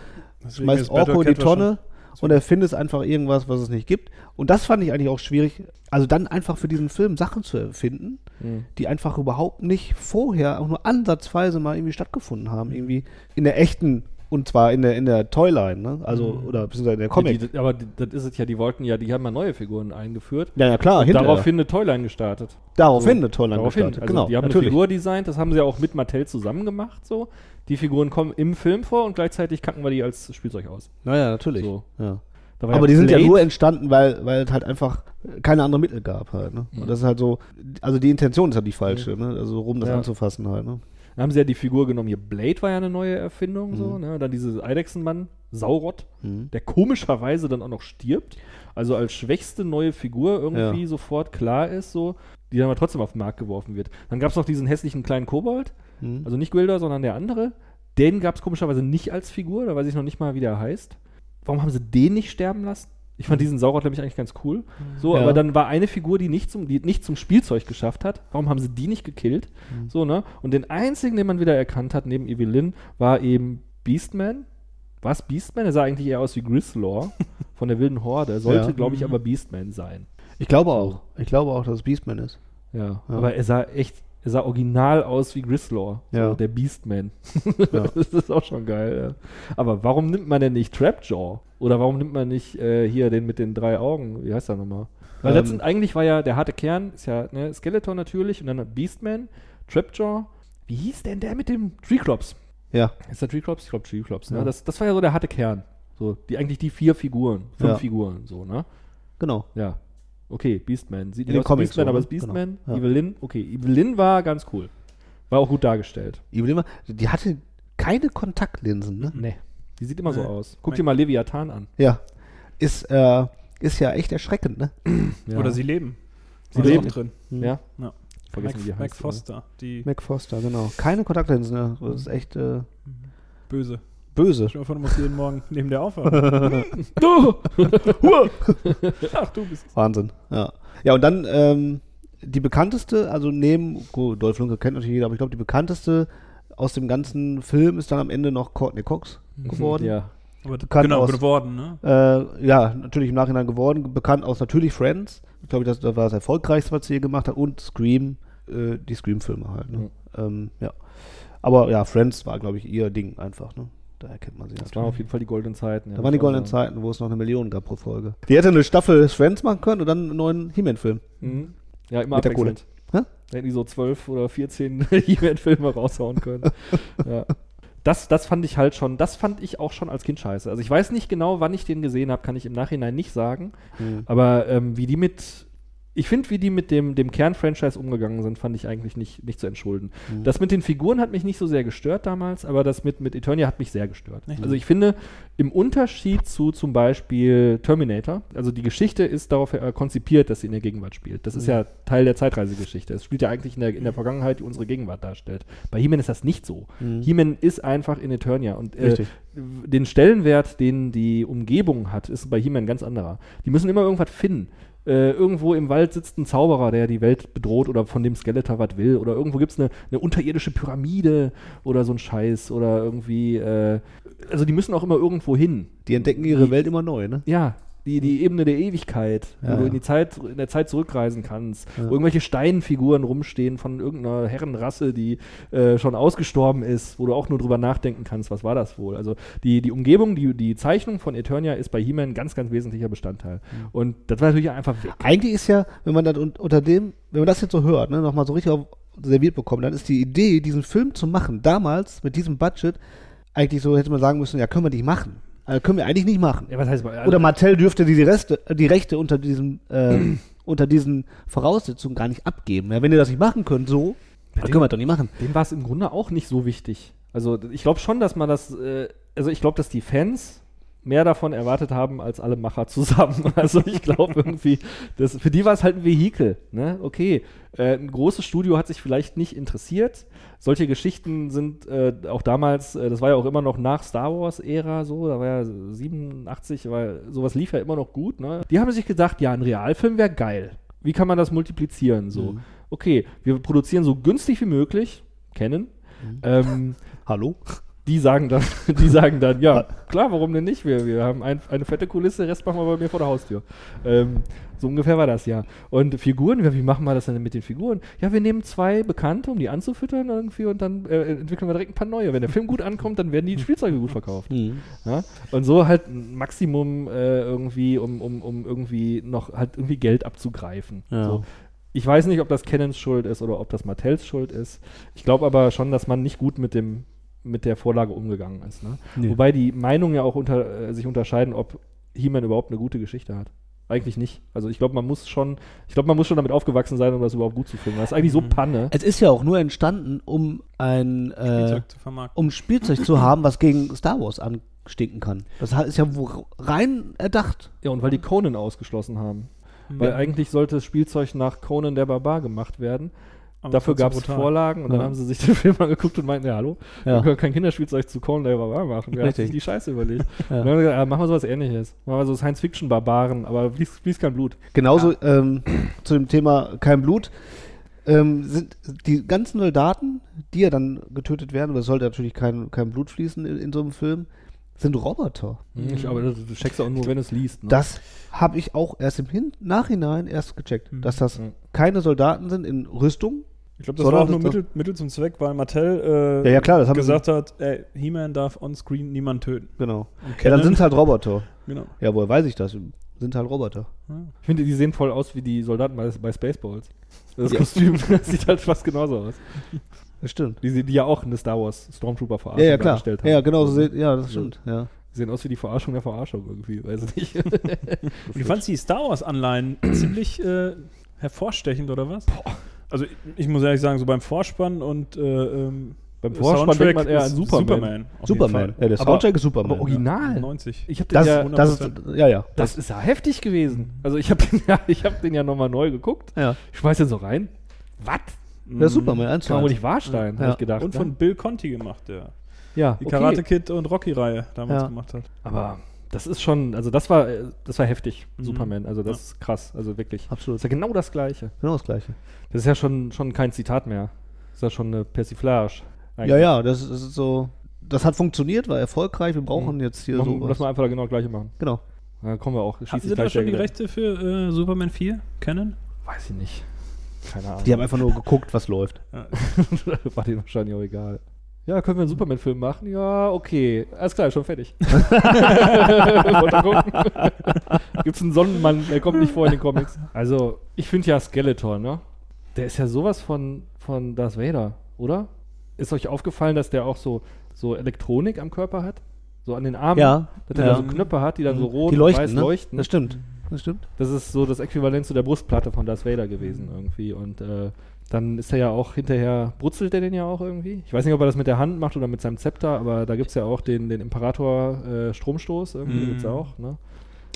Schmeißt Orko in die Tonne und erfindest einfach irgendwas, was es nicht gibt. Und das fand ich eigentlich auch schwierig. Also dann einfach für diesen Film Sachen zu erfinden, Mhm. die einfach überhaupt nicht vorher auch nur ansatzweise mal irgendwie stattgefunden haben. Irgendwie in der echten, und zwar in der, in der Toyline, ne? Also, Mhm. oder beziehungsweise in der Comic. Die, die, aber die, das ist es ja, die wollten ja, die haben ja neue Figuren eingeführt. ja, ja, klar, daraufhin eine Toyline gestartet. daraufhin eine Toyline Daraufhin. gestartet. Also genau, die haben natürlich. eine Figur designt, das haben sie ja auch mit Mattel zusammen gemacht. So. Die Figuren kommen im Film vor und gleichzeitig kacken wir die als Spielzeug aus. Naja, natürlich. So. Ja. Aber die sind ja nur entstanden, weil, weil es halt einfach keine anderen Mittel gab halt. Ne? Mhm. Und das ist halt so, also die Intention ist ja die falsche, ne? also rum das Ja. anzufassen halt. Ne? Dann haben sie ja die Figur genommen, hier Blade war ja eine neue Erfindung, so, ne? Dann diese Eidechsenmann, Saurot, Mhm. der komischerweise dann auch noch stirbt. Also als schwächste neue Figur irgendwie Ja. sofort klar ist, so, die dann aber trotzdem auf den Markt geworfen wird. Dann gab es noch diesen hässlichen kleinen Kobold, Mhm. also nicht Gwilder, sondern der andere. Den gab es komischerweise nicht als Figur, da weiß ich noch nicht mal, wie der heißt. Warum haben sie den nicht sterben lassen? Ich fand diesen Saurot nämlich eigentlich ganz cool. So, Ja. aber dann war eine Figur, die nicht zum, die nicht zum Spielzeug geschafft hat. Warum haben sie die nicht gekillt? So, ne? Und den einzigen, den man wieder erkannt hat, neben Evelyn, war eben Beastman. War es Beastman? Er sah eigentlich eher aus wie Grislaw von der wilden Horde. Sollte, Ja. glaube ich, Mhm. aber Beastman sein. Ich glaube auch. Ich glaube auch, dass es Beastman ist. Ja. Ja. Aber er sah echt, er sah original aus wie Grislaw. Ja. So, der Beastman. Ja. das ist auch schon geil. Ja. Aber warum nimmt man denn nicht Trapjaw? Oder warum nimmt man nicht äh, hier den mit den drei Augen? Wie heißt der nochmal? Weil Ähm, letztend eigentlich war ja der harte Kern, ist ja ne, Skeletor natürlich und dann Beastman, Trapjaw. Wie hieß denn der mit dem Treeclops? Ja. Ist der Treeclops? Ich glaube Treeclops. Ne? Ja. Das, das war ja so der harte Kern. So, die eigentlich die vier Figuren, fünf. Figuren, so, ne? Genau. Ja. Okay, Beastman. Sieht In nicht den aus wie Comics Beastman, so, aber ne? ist Beastman. Genau. Ja. Evelyn, okay. Evelyn war ganz cool. War auch gut dargestellt. Evelyn, war- die hatte keine Kontaktlinsen, ne? Nee. Die sieht immer so Nee. aus. Guck dir mal Leviathan an. Ja. Ist, äh, ist ja echt erschreckend, ne? Ja. Oder sie leben. Sie da leben. auch drin. Ja. Ja. Vergessen, wie die Mac, heißt, Mac Foster, die Mac Foster, genau. Keine Kontaktlinsen, ne? Das ist echt äh, böse. Böse. Du musst jeden Morgen neben der aufwachen. Du! Ach, du bist Wahnsinn. Ja. Ja, und dann ähm, die bekannteste, also neben, gut, Dolph Lundgren kennt natürlich jeder, aber ich glaube, die bekannteste aus dem ganzen Film ist dann am Ende noch Courtney Cox geworden. Ja. aber Bekannt genau aus- geworden, ne? Äh, ja, natürlich im Nachhinein geworden. Bekannt aus natürlich Friends. Ich glaube, das, das war das erfolgreichste, was sie hier gemacht hat. Und Scream, äh, die Scream-Filme halt. Ne? Ähm, ja. Aber ja, Friends war, glaube ich, ihr Ding einfach. Ne? Daher kennt man sie Das natürlich. waren auf jeden Fall die goldenen Zeiten. ja, Da waren die goldenen sagen. Zeiten, wo es noch eine Million gab pro Folge. Die hätte eine Staffel Friends machen können und dann einen neuen He-Man-Film. Mhm. Ja, immer Mit abwechselnd. Da hätten die so zwölf oder 14 Event-Filme raushauen können. ja. Das, das fand ich halt schon, das fand ich auch schon als Kind scheiße. Also ich weiß nicht genau, wann ich den gesehen habe, kann ich im Nachhinein nicht sagen. Mhm. Aber ähm, wie die mit, ich finde, wie die mit dem, dem Kern-Franchise umgegangen sind, fand ich eigentlich nicht, nicht zu entschulden. Mhm. Das mit den Figuren hat mich nicht so sehr gestört damals, aber das mit, mit Eternia hat mich sehr gestört. Echt? Also ich finde, im Unterschied zu zum Beispiel Terminator, also die Geschichte ist darauf äh, konzipiert, dass sie in der Gegenwart spielt. Das ist Mhm. ja Teil der Zeitreisegeschichte. Es spielt ja eigentlich in der, in der Vergangenheit, die unsere Gegenwart darstellt. Bei He-Man ist das nicht so. Mhm. He-Man ist einfach in Eternia und äh, den Stellenwert, den die Umgebung hat, ist bei He-Man ganz anderer. Die müssen immer irgendwas finden. Äh, irgendwo im Wald sitzt ein Zauberer, der die Welt bedroht oder von dem Skeletor was will. Oder irgendwo gibt es eine, eine unterirdische Pyramide oder so ein Scheiß. Oder irgendwie, äh, also die müssen auch immer irgendwo hin. Die entdecken ihre Die- Welt immer neu, ne? Ja, die, die Ebene der Ewigkeit, wo Ja, du ja. in die Zeit, in der Zeit zurückreisen kannst, Ja. wo irgendwelche Steinfiguren rumstehen von irgendeiner Herrenrasse, die äh, schon ausgestorben ist, wo du auch nur drüber nachdenken kannst, was war das wohl? Also die, die Umgebung, die, die Zeichnung von Eternia ist bei He-Man ein ganz, ganz wesentlicher Bestandteil. Mhm. Und das war natürlich einfach weg. Eigentlich ist ja, wenn man das un unter dem, wenn man das jetzt so hört, ne, nochmal so richtig auf, serviert bekommt, dann ist die Idee, diesen Film zu machen, damals mit diesem Budget, eigentlich so hätte man sagen müssen, ja, können wir nicht machen. Also können wir eigentlich nicht machen. Ja, was heißt bei- Oder Mattel dürfte die, die, Reste, die Rechte unter diesem äh, unter diesen Voraussetzungen gar nicht abgeben. Ja, wenn ihr das nicht machen könnt, so, dann können wir das doch nicht machen. Dem war es im Grunde auch nicht so wichtig. Also ich glaube schon, dass man das, äh, also ich glaube, dass die Fans mehr davon erwartet haben als alle Macher zusammen. Also ich glaube irgendwie, das, für die war es halt ein Vehikel. Ne? Okay, äh, ein großes Studio hat sich vielleicht nicht interessiert. Solche Geschichten sind äh, auch damals, äh, das war ja auch immer noch nach Star Wars-Ära so, da war ja 87, weil sowas lief ja immer noch gut. Ne? Die haben sich gedacht, ja, ein Realfilm wäre geil. Wie kann man das multiplizieren? So, Mhm. okay, wir produzieren so günstig wie möglich, kennen. Ähm, Hallo? Die sagen dann, die sagen dann, ja, klar, warum denn nicht? Wir, wir haben ein, eine fette Kulisse, Rest machen wir bei mir vor der Haustür. Ähm, so ungefähr war das ja. Und Figuren, wie machen wir das denn mit den Figuren? Ja, wir nehmen zwei Bekannte, um die anzufüttern irgendwie und dann äh, entwickeln wir direkt ein paar neue. Wenn der Film gut ankommt, dann werden die Spielzeuge gut verkauft. Mhm. Ja? Und so halt ein Maximum äh, irgendwie, um, um, um irgendwie noch halt irgendwie Geld abzugreifen. Ja. So. Ich weiß nicht, ob das Cannons Schuld ist oder ob das Mattels Schuld ist. Ich glaube aber schon, dass man nicht gut mit dem mit der Vorlage umgegangen ist. Ne? Nee. Wobei die Meinungen ja auch unter, äh, sich unterscheiden, ob He-Man überhaupt eine gute Geschichte hat. Eigentlich nicht. Also ich glaube, man muss schon, ich glaube, man muss schon damit aufgewachsen sein, um das überhaupt gut zu finden. Das ist eigentlich so Mhm. Panne. Es ist ja auch nur entstanden, um ein äh, Spielzeug zu vermarkten. um Spielzeug zu haben, was gegen Star Wars anstinken kann. Das ist ja wo- rein erdacht. Ja, und weil die Conan ausgeschlossen haben. Weil eigentlich sollte das Spielzeug nach Conan der Barbar gemacht werden. Aber Dafür gab es. Vorlagen und dann Ja. haben sie sich den Film angeguckt und meinten, ja hallo, Ja. wir können kein Kinderspielzeug zu Conan der Barbar machen. Hat Richtig. sich die Scheiße überlegt? Ja. Und dann haben wir gesagt, ja, machen wir sowas ähnliches. Machen wir so Science-Fiction-Barbaren, aber fließt, fließt kein Blut. Genauso ähm, zu dem Thema kein Blut. Ähm, sind die ganzen Soldaten, die ja dann getötet werden, aber es sollte natürlich kein, kein Blut fließen in, in so einem Film, sind Roboter. Ich, aber das, du checkst auch nur, wenn du es liest. Ne? Das habe ich auch erst im Hin Nachhinein erst gecheckt, Mhm. dass das Ja. keine Soldaten sind in Rüstung. Ich glaube, das war auch nur Mittel, Mittel zum Zweck, weil Mattel äh, Ja, ja, klar, das haben gesagt hat, ey, He-Man darf on-screen niemand töten. Genau. Ja, dann sind es halt Roboter. genau. Ja, woher weiß ich das? Sind halt Roboter. Ich finde, die sehen voll aus wie die Soldaten bei, bei Spaceballs. Das Ja. Kostüm das sieht halt fast genauso aus. Das stimmt. Die, die ja auch eine Star Wars Stormtrooper Ja, Verarschung ja, klar. dargestellt haben. Ja, genau so sieht, ja, das So. stimmt. Ja. Die sehen aus wie die Verarschung der Verarschung irgendwie, weiß ich nicht. Und du fandst die Star Wars-Anleihen ziemlich äh, hervorstechend, oder was? Also ich, ich muss ehrlich sagen, so beim Vorspann und äh, ähm, Beim Vorspann denkt man eher an Superman. Superman. Superman. Ja, der Aber- Soundtrack ist Superman. aber original. Ja, 90. Ich habe den Das, ja, das ist, ja, ja. das ist ja heftig gewesen. Also ich habe den ja, ich habe den ja nochmal neu geguckt. ja. Ich schmeiß den so rein. Was? Der ist Superman, eins wahr sein, Ja. habe ich gedacht. Und ne? von Bill Conti gemacht, der ja, die okay. Karate Kid und Rocky-Reihe damals Ja. gemacht hat. Aber das ist schon, also das war, äh, das war heftig, Mhm. Superman. Also das Ja. ist krass, also wirklich. Absolut. Das ist ja genau das Gleiche. Genau das Gleiche. Das ist ja schon, schon kein Zitat mehr. Das ist ja schon eine Persiflage. Ja, ja, das ist so. Das hat funktioniert, war erfolgreich. Wir brauchen Mhm. jetzt hier so. lass mal einfach genau das Gleiche machen. Genau. Da kommen wir auch. Sich Sie da schon die Rechte für äh, Superman 4 kennen? Weiß ich nicht. Keine Ahnung. Die haben einfach nur geguckt, was läuft. War denen wahrscheinlich auch egal. Ja, können wir einen Superman-Film machen? Ja, okay. Alles klar, schon fertig. Wollt ihr gucken? Gibt's einen Sonnenmann, der kommt nicht vor in den Comics. Also, ich finde ja Skeletor, ne? Der ist ja sowas von, von Darth Vader, oder? Ist euch aufgefallen, dass der auch so, so Elektronik am Körper hat? So an den Armen? Ja, Dass er ja. da so Knöpfe hat, die dann so rot die und leuchten, weiß ne? leuchten. Das stimmt. Das stimmt. Das ist so das Äquivalent zu der Brustplatte von Darth Vader gewesen irgendwie. Und äh, dann ist er ja auch hinterher, brutzelt er den ja auch irgendwie. Ich weiß nicht, ob er das mit der Hand macht oder mit seinem Zepter, aber da gibt es ja auch den, den Imperator äh, Stromstoß, irgendwie Mhm. gibt's auch. Ne?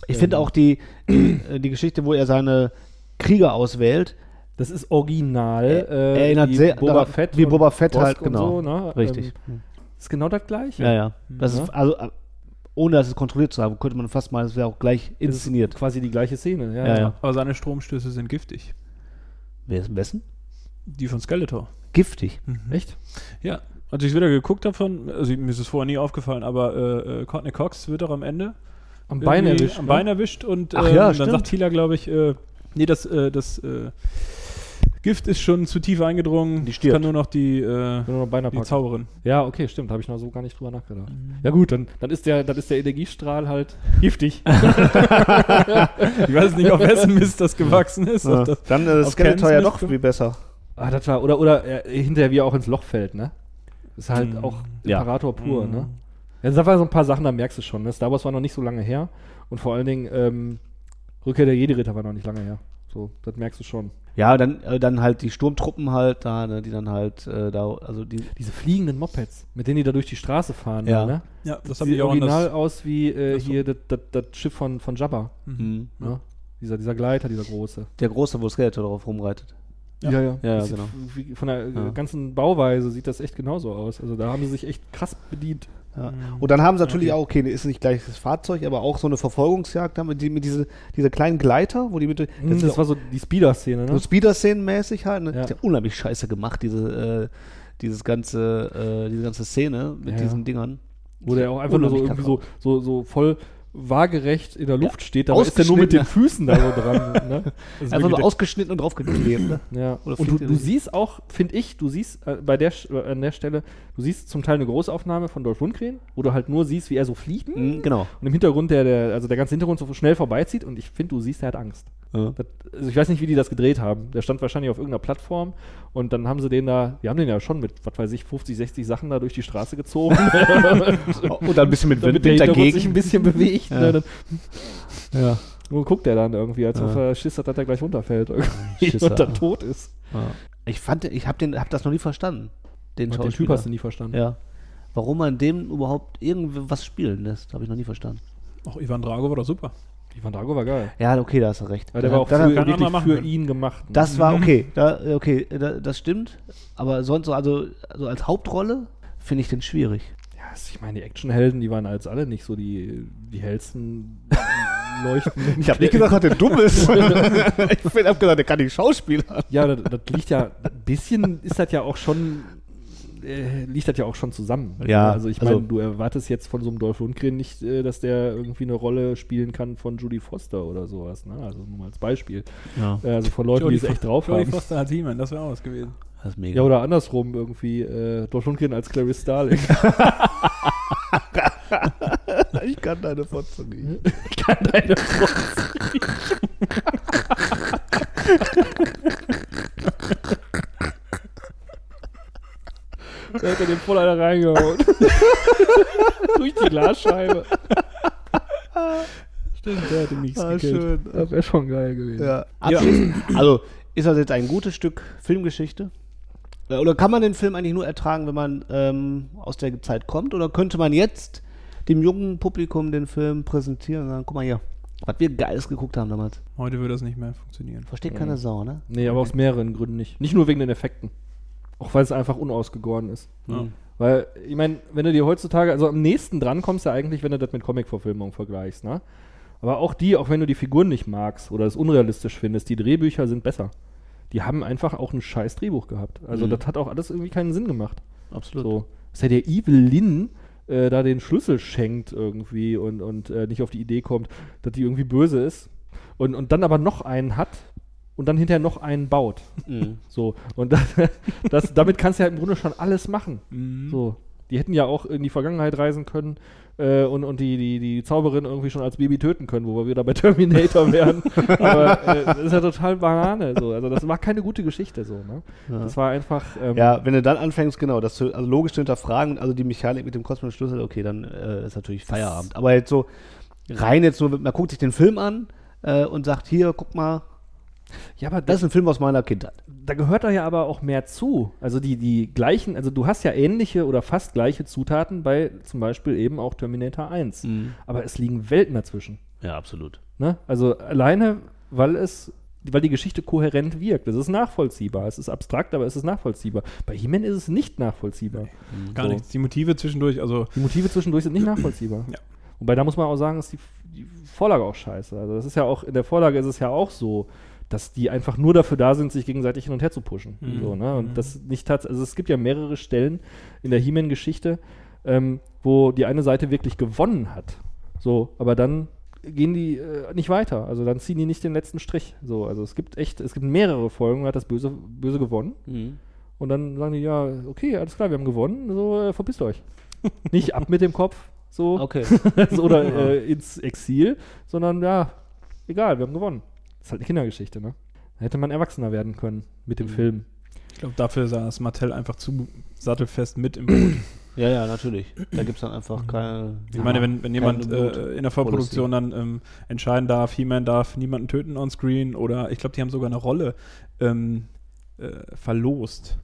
Ich Ähm. finde auch die, die, äh, die Geschichte, wo er seine Krieger auswählt, Das ist original. Er- äh, erinnert sehr Boba Fett wie Boba Fett halt, genau. So, ne? richtig. Ähm, ist genau das gleiche. ja, ja. Das Ja. ist, also, äh, ohne das kontrolliert zu haben, könnte man fast meinen, es wäre auch gleich inszeniert. Quasi die gleiche Szene. Ja, Ja, ja. Aber seine Stromstöße sind giftig. Wer ist am besten? Die von Skeletor. Giftig. Echt? Ja. Als ich wieder geguckt habe von, also mir ist es vorher nie aufgefallen, aber äh, äh, Courtney Cox wird auch am Ende Am Bein erwischt. Am ne? Bein erwischt und ähm, ja, dann stimmt. sagt Tila, glaube ich, äh, nee, das, äh, das äh, Gift ist schon zu tief eingedrungen. Die stirbt. Kann nur noch die, äh, Nur noch die. Zauberin. Ja, okay, stimmt. Habe ich noch so gar nicht drüber nachgedacht. Ja gut, dann, dann, ist der, dann ist der Energiestrahl halt giftig. Ich weiß nicht, auf wessen Mist das gewachsen ist. Ja. das- Dann auf Skeletor ja doch viel besser. ah, das war, oder oder äh, hinterher wie er auch ins Loch fällt, ne? Ist halt Mhm. auch Ja. Imperator pur, Mhm. ne? Ja, das waren so ein paar Sachen, da merkst du schon. Ne? Star Wars war noch nicht so lange her. Und vor allen Dingen, ähm, Rückkehr der Jedi-Ritter war noch nicht lange her. So, das merkst du schon. Ja, dann, äh, dann halt die Sturmtruppen halt da, ne, die dann halt äh, da, also die, Diese fliegenden Mopeds, mit denen die da durch die Straße fahren, Ja. ne? Ja, das Das sieht original anders. aus wie äh, das so- hier das, das, das Schiff von, von Jabba. Mhm. Ne? Dieser, dieser Gleiter, dieser große. der große, wo Skeletor drauf rumreitet. Ja. ja. Ja, ja, Das genau. Von der äh, Ja. ganzen Bauweise sieht das echt genauso aus. Also da haben sie sich echt krass bedient. Ja. Mhm. Und dann haben sie natürlich Okay. auch, okay, ist nicht gleich das Fahrzeug, aber auch so eine Verfolgungsjagd da mit, die, mit diese, diese kleinen Gleiter, wo die mit, das Das, ist ja war so die Speeder-Szene, so ne? Speeder-Szenen-mäßig halt, ne? Ja. Das ja unheimlich scheiße gemacht, diese, äh, dieses ganze, äh, diese ganze Szene mit Ja, diesen Dingern. Wo der auch einfach nur so so, so, so voll waagerecht in der Luft steht, aber ist der nur mit den Füßen da so dran. Ne? Das ist Einfach nur ausgeschnitten und draufgeklebt. Ne? ja. Und du, du siehst auch, finde ich, du siehst äh, bei der, äh, an der Stelle, du siehst zum Teil eine Großaufnahme von Dolph Lundgren, wo du halt nur siehst, wie er so fliegt. Mhm, genau. Und im Hintergrund, der, der, also der ganze Hintergrund so schnell vorbeizieht und ich finde, du siehst, er hat Angst. Ja. Das, also ich weiß nicht, wie die das gedreht haben. Der stand wahrscheinlich auf irgendeiner Plattform und dann haben sie den da, die haben den ja schon mit, was weiß ich, 50, 60 Sachen da durch die Straße gezogen. Und dann ein bisschen mit Wind, Hintergrund sich dagegen. ein bisschen bewegt. Ja. Ne? Dann, Ja. Nur guckt er dann irgendwie, als Ja. ob er Schiss hat, dass er gleich runterfällt irgendwie und dann tot ist. Ich fand, ich habe den, hab das noch nie verstanden. Den Und den Typ hast du nie verstanden. Ja. Warum man dem überhaupt irgendwas spielen lässt, habe ich noch nie verstanden. Auch Ivan Drago war doch super. Ivan Drago war geil. Ja, okay, da hast du recht. Weil der war auch Da- für, da- kein anderer wirklich machen für ihn gemacht. ne? das war okay. Da, okay, da, das stimmt. Aber sonst so, also, also als Hauptrolle finde ich den schwierig. Ich meine, die Actionhelden, die waren als alle nicht so die, die hellsten leuchtenden. Ich habe nicht gesagt, dass der dumm ist. ich habe gesagt, der kann nicht Schauspieler. Ja, das, das liegt ja, ein bisschen ist das ja auch schon, äh, liegt das ja auch schon zusammen. Ja, Also ich also- meine, du erwartest jetzt von so einem Dolph Lundgren nicht, äh, dass der irgendwie eine Rolle spielen kann von Judy Foster oder sowas. Ne? Also nur mal als Beispiel. Ja, Äh, Also von Leuten, die es echt drauf Jodie haben. Foster als He-Man, das wäre auch was gewesen. Das ist mega. Ja, oder andersrum irgendwie, äh, Dolph Lundgren als Clarice Starling. ich kann deine Fotze nicht. Ich kann deine Da hat er den voll einer reingehauen. Durch die Glasscheibe. Stimmt, der hätte nichts Ah, gekillt. schön. Das wäre schon geil gewesen. Ja. Abschließend, also ist das jetzt ein gutes Stück Filmgeschichte? Äh, Oder kann man den Film eigentlich nur ertragen, wenn man ähm, aus der Zeit kommt? Oder könnte man jetzt dem jungen Publikum den Film präsentieren und sagen, guck mal hier, was wir Geiles geguckt haben damals. Heute würde das nicht mehr funktionieren. Versteht keine Sau, ne? Nee, aber aus mehreren Gründen nicht. Nicht nur wegen den Effekten. Auch weil es einfach unausgegoren ist. Ja. Weil, ich meine, wenn du dir heutzutage, also am nächsten dran kommst du eigentlich, wenn du das mit Comic-Verfilmung vergleichst, ne? Aber auch die, auch wenn du die Figuren nicht magst oder es unrealistisch findest, die Drehbücher sind besser. Die haben einfach auch ein scheiß Drehbuch gehabt. Also Mhm. das hat auch alles irgendwie keinen Sinn gemacht. Absolut. So. Dass ja der Evil Lin äh, da den Schlüssel schenkt irgendwie und, und äh, nicht auf die Idee kommt, dass die irgendwie böse ist. Und, und dann aber noch einen hat und dann hinterher noch einen baut. Mhm. So. Und das, das, damit kannst du ja im Grunde schon alles machen. Mhm. So. Die hätten ja auch in die Vergangenheit reisen können äh, und, und die, die, die Zauberin irgendwie schon als Baby töten können, wo wir wieder bei Terminator wären. Aber äh, das ist ja total Banane. So. Also das war keine gute Geschichte so. Ne? Ja. Das war einfach. Ähm, Ja, wenn du dann anfängst, genau, das zu, also logisch zu hinterfragen, also die Mechanik mit dem kosmischen Schlüssel, okay, dann äh, ist natürlich Feierabend. Aber jetzt so rein jetzt nur, man guckt sich den Film an äh, und sagt, hier, guck mal, ja, aber das ist ein Film aus meiner Kindheit. da gehört da ja aber auch mehr zu. Also die, die gleichen, also du hast ja ähnliche oder fast gleiche Zutaten bei zum Beispiel eben auch Terminator 1. Aber es liegen Welten dazwischen. Ja, absolut. Ne? Also alleine, weil es, weil die Geschichte kohärent wirkt. Es ist nachvollziehbar. Es ist abstrakt, aber es ist nachvollziehbar. Bei He-Man ist es nicht nachvollziehbar. Gar So. nichts. Die Motive zwischendurch, also Die Motive zwischendurch sind nicht nachvollziehbar. Ja. Wobei da muss man auch sagen, ist die, die Vorlage auch scheiße. Also das ist ja auch, in der Vorlage ist es ja auch so, dass die einfach nur dafür da sind, sich gegenseitig hin und her zu pushen. Mhm. So, ne? Und das nicht also es gibt ja mehrere Stellen in der He-Man-Geschichte, ähm, wo die eine Seite wirklich gewonnen hat. So, aber dann gehen die äh, nicht weiter. Also dann ziehen die nicht den letzten Strich. So, also es gibt echt, es gibt mehrere Folgen, hat das Böse, Böse gewonnen. Und dann sagen die, ja, okay, alles klar, wir haben gewonnen, so äh, verpisst euch. Nicht ab mit dem Kopf, so, Okay. so oder äh, ins Exil, sondern ja, egal, wir haben gewonnen. Das ist halt eine Kindergeschichte, ne? Da hätte man erwachsener werden können mit dem Film. ich glaube, dafür saß Mattel einfach zu sattelfest mit im Boot. Ja, ja, natürlich. Da gibt es dann einfach keine. Ich meine, wenn, wenn jemand äh, in der Vorproduktion dann ähm, entscheiden darf, He-Man darf niemanden töten on screen oder ich glaube, die haben sogar eine Rolle ähm, äh, verlost.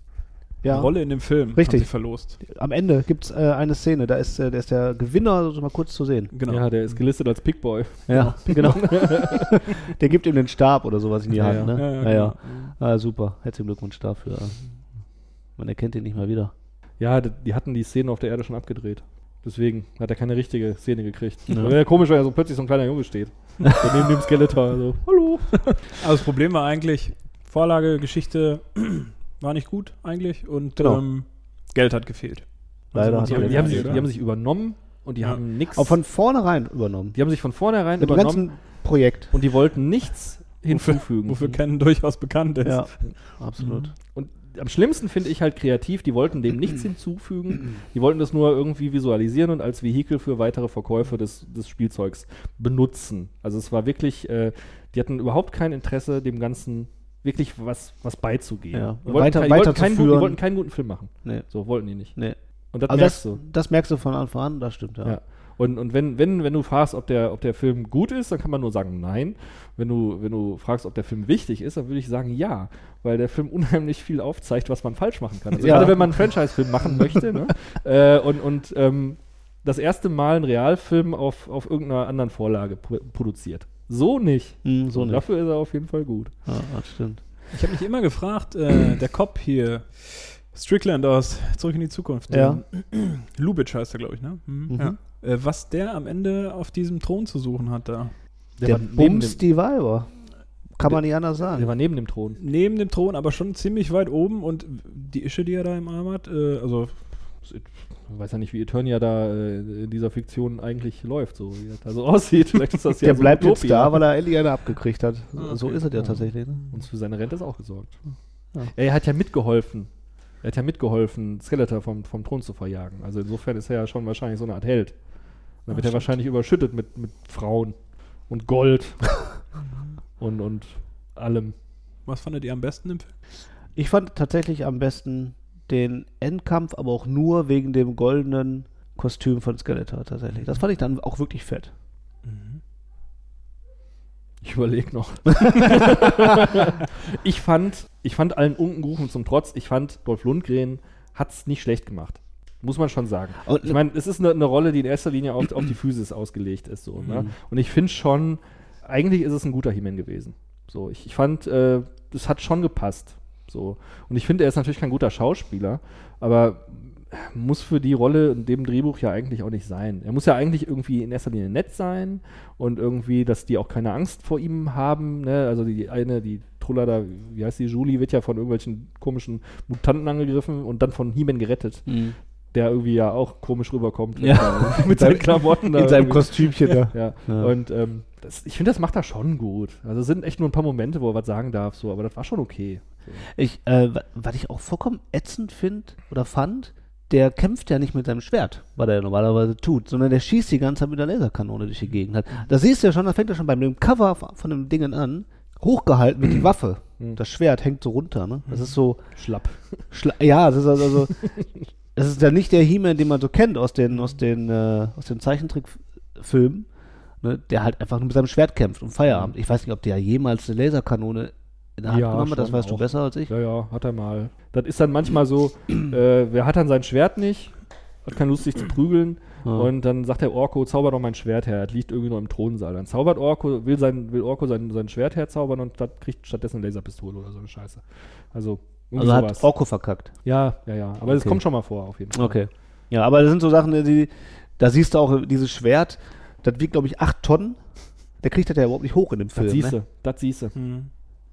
Ja, Eine Rolle in dem Film Richtig. haben sie verlost. am Ende gibt es äh, eine Szene, da ist, äh, da ist der Gewinner so mal kurz zu sehen. Genau. Ja, der ist gelistet als Pickboy. Ja, genau. der gibt ihm den Stab oder sowas in die Hand, ja. ne? Ja, ja, ja, ja. genau. Ah, super. Herzlichen Glückwunsch dafür. Man erkennt ihn nicht mal wieder. Ja, die hatten die Szene auf der Erde schon abgedreht. Deswegen hat er keine richtige Szene gekriegt. Ja. Komisch, wenn er so plötzlich so ein kleiner Junge steht. Neben dem Skeletor. So, hallo. Aber das Problem war eigentlich, Vorlage, Geschichte war nicht gut eigentlich und Genau. ähm, Geld hat gefehlt. Leider Also, hat Die, haben, die, haben sich, die haben sich übernommen und die Ja. haben nichts. Auch von vornherein übernommen. Die haben sich von vornherein Mit dem übernommen ganzen Projekt. und die wollten nichts Wofür, hinzufügen. wofür Ken durchaus bekannt ist. Ja, absolut. Und am schlimmsten finde ich halt kreativ, die wollten dem nichts hinzufügen, die wollten das nur irgendwie visualisieren und als Vehikel für weitere Verkäufe des, des Spielzeugs benutzen. Also es war wirklich, äh, die hatten überhaupt kein Interesse, dem Ganzen wirklich was, was beizugeben. Ja. Die, wollten, Weiter- kein- wollten weiter zu keinen guten, wollten keinen guten Film machen. Nee. So wollten die nicht. Nee. Und das Also merkst das, du. das merkst du von Anfang an, das stimmt, ja. Ja. Und, und wenn, wenn, wenn du fragst, ob der, ob der Film gut ist, dann kann man nur sagen nein. Wenn du, wenn du fragst, ob der Film wichtig ist, dann würde ich sagen ja, weil der Film unheimlich viel aufzeigt, was man falsch machen kann. Also Ja. gerade wenn man einen Franchise-Film machen möchte ne? äh, und, und ähm, das erste Mal einen Realfilm auf, auf irgendeiner anderen Vorlage pro produziert. So nicht. Hm, so nicht. Dafür ist er auf jeden Fall gut. Ja, das stimmt. Ich habe mich immer gefragt, äh, der Cop hier, Strickland aus Zurück in die Zukunft. Ja. Lubitsch heißt er, glaube ich, ne? Mhm. Mhm. Ja. Äh, was der am Ende auf diesem Thron zu suchen hat da. Der, war neben Bums die Weiber. Kann man nicht anders sagen. der war neben dem Thron. Neben dem Thron, aber schon ziemlich weit oben und die Ische, die er da im Arm hat, äh, also Ich weiß ja nicht, wie Eternia da äh, in dieser Fiktion eigentlich läuft, so wie das da so aussieht. Vielleicht ist das ja der so bleibt jetzt da, weil er endlich eine abgekriegt hat. Ah, So okay. ist es ja Ja. tatsächlich. Ne? Und für seine Rente ist auch gesorgt. Ja. Er hat ja mitgeholfen. Er hat ja mitgeholfen, Skeletor vom, vom Thron zu verjagen. Also insofern ist er ja schon wahrscheinlich so eine Art Held. Dann Ah, wird er stimmt. wahrscheinlich überschüttet mit, mit Frauen und Gold und, und allem. was fandet ihr am besten im Film? Ich fand tatsächlich am besten den Endkampf, aber auch nur wegen dem goldenen Kostüm von Skeletor tatsächlich. Das fand ich dann auch wirklich fett. Ich überlege noch. ich fand, ich fand allen Unkenrufen zum Trotz, ich fand Dolph Lundgren hat es nicht schlecht gemacht. Muss man schon sagen. Und- ich meine, es ist eine, eine Rolle, die in erster Linie auf, auf die Physis ausgelegt ist. So, ne? Mhm. Und ich finde schon, eigentlich ist es ein guter He-Man gewesen. So, ich, ich fand, äh, das hat schon gepasst. So. Und ich finde, er ist natürlich kein guter Schauspieler, aber muss für die Rolle in dem Drehbuch ja eigentlich auch nicht sein. Er muss ja eigentlich irgendwie in erster Linie nett sein und irgendwie, dass die auch keine Angst vor ihm haben. Ne? Also die eine, die Truller da, wie heißt die, Julie, wird ja von irgendwelchen komischen Mutanten angegriffen und dann von He-Man gerettet, der irgendwie ja auch komisch rüberkommt. Ja. mit seinen Klamotten. da In seinem. Kostümchen da. Ja, Ja. und ähm, das, ich finde, das macht er schon gut. Also es sind echt nur ein paar Momente, wo er was sagen darf, so, aber das war schon okay. Ich, äh, wa- was ich auch vollkommen ätzend finde oder fand, der kämpft ja nicht mit seinem Schwert, was er normalerweise tut, sondern der schießt die ganze Zeit mit der Laserkanone durch die Gegend. Halt. Da siehst du ja schon, da fängt er schon beim dem Cover von dem Dingen an, hochgehalten mit die Waffe. Mhm. Das Schwert hängt so runter, ne? Das ist so, Schlapp. schla ja, das ist also, also das ist ja nicht der He-Man, den man so kennt aus den, aus den, äh, aus den Zeichentrickfilmen, ne? der halt einfach nur mit seinem Schwert kämpft und Feierabend. Ich weiß nicht, ob der jemals eine Laserkanone in der Hand Ja, genommen hat, das weißt du auch. besser als ich. Ja, ja, hat er mal. Das ist dann manchmal so, äh, wer hat dann sein Schwert nicht, hat keine Lust, sich zu prügeln. Ja. Und dann sagt der Orko, zauber doch mein Schwert her, das liegt irgendwie nur im Thronsaal. Dann zaubert Orko, will, sein, will Orko sein, sein Schwert herzaubern und das kriegt stattdessen eine Laserpistole oder so eine Scheiße. Also, Also hat sowas. Orko verkackt. Ja, ja, ja. Aber das Okay. kommt schon mal vor, auf jeden Fall. Okay. Ja, aber das sind so Sachen, die, da siehst du auch dieses Schwert, das wiegt, glaube ich, 8 Tonnen. Der kriegt das ja überhaupt nicht hoch in dem Film. Das siehst Ne? du, das siehst du.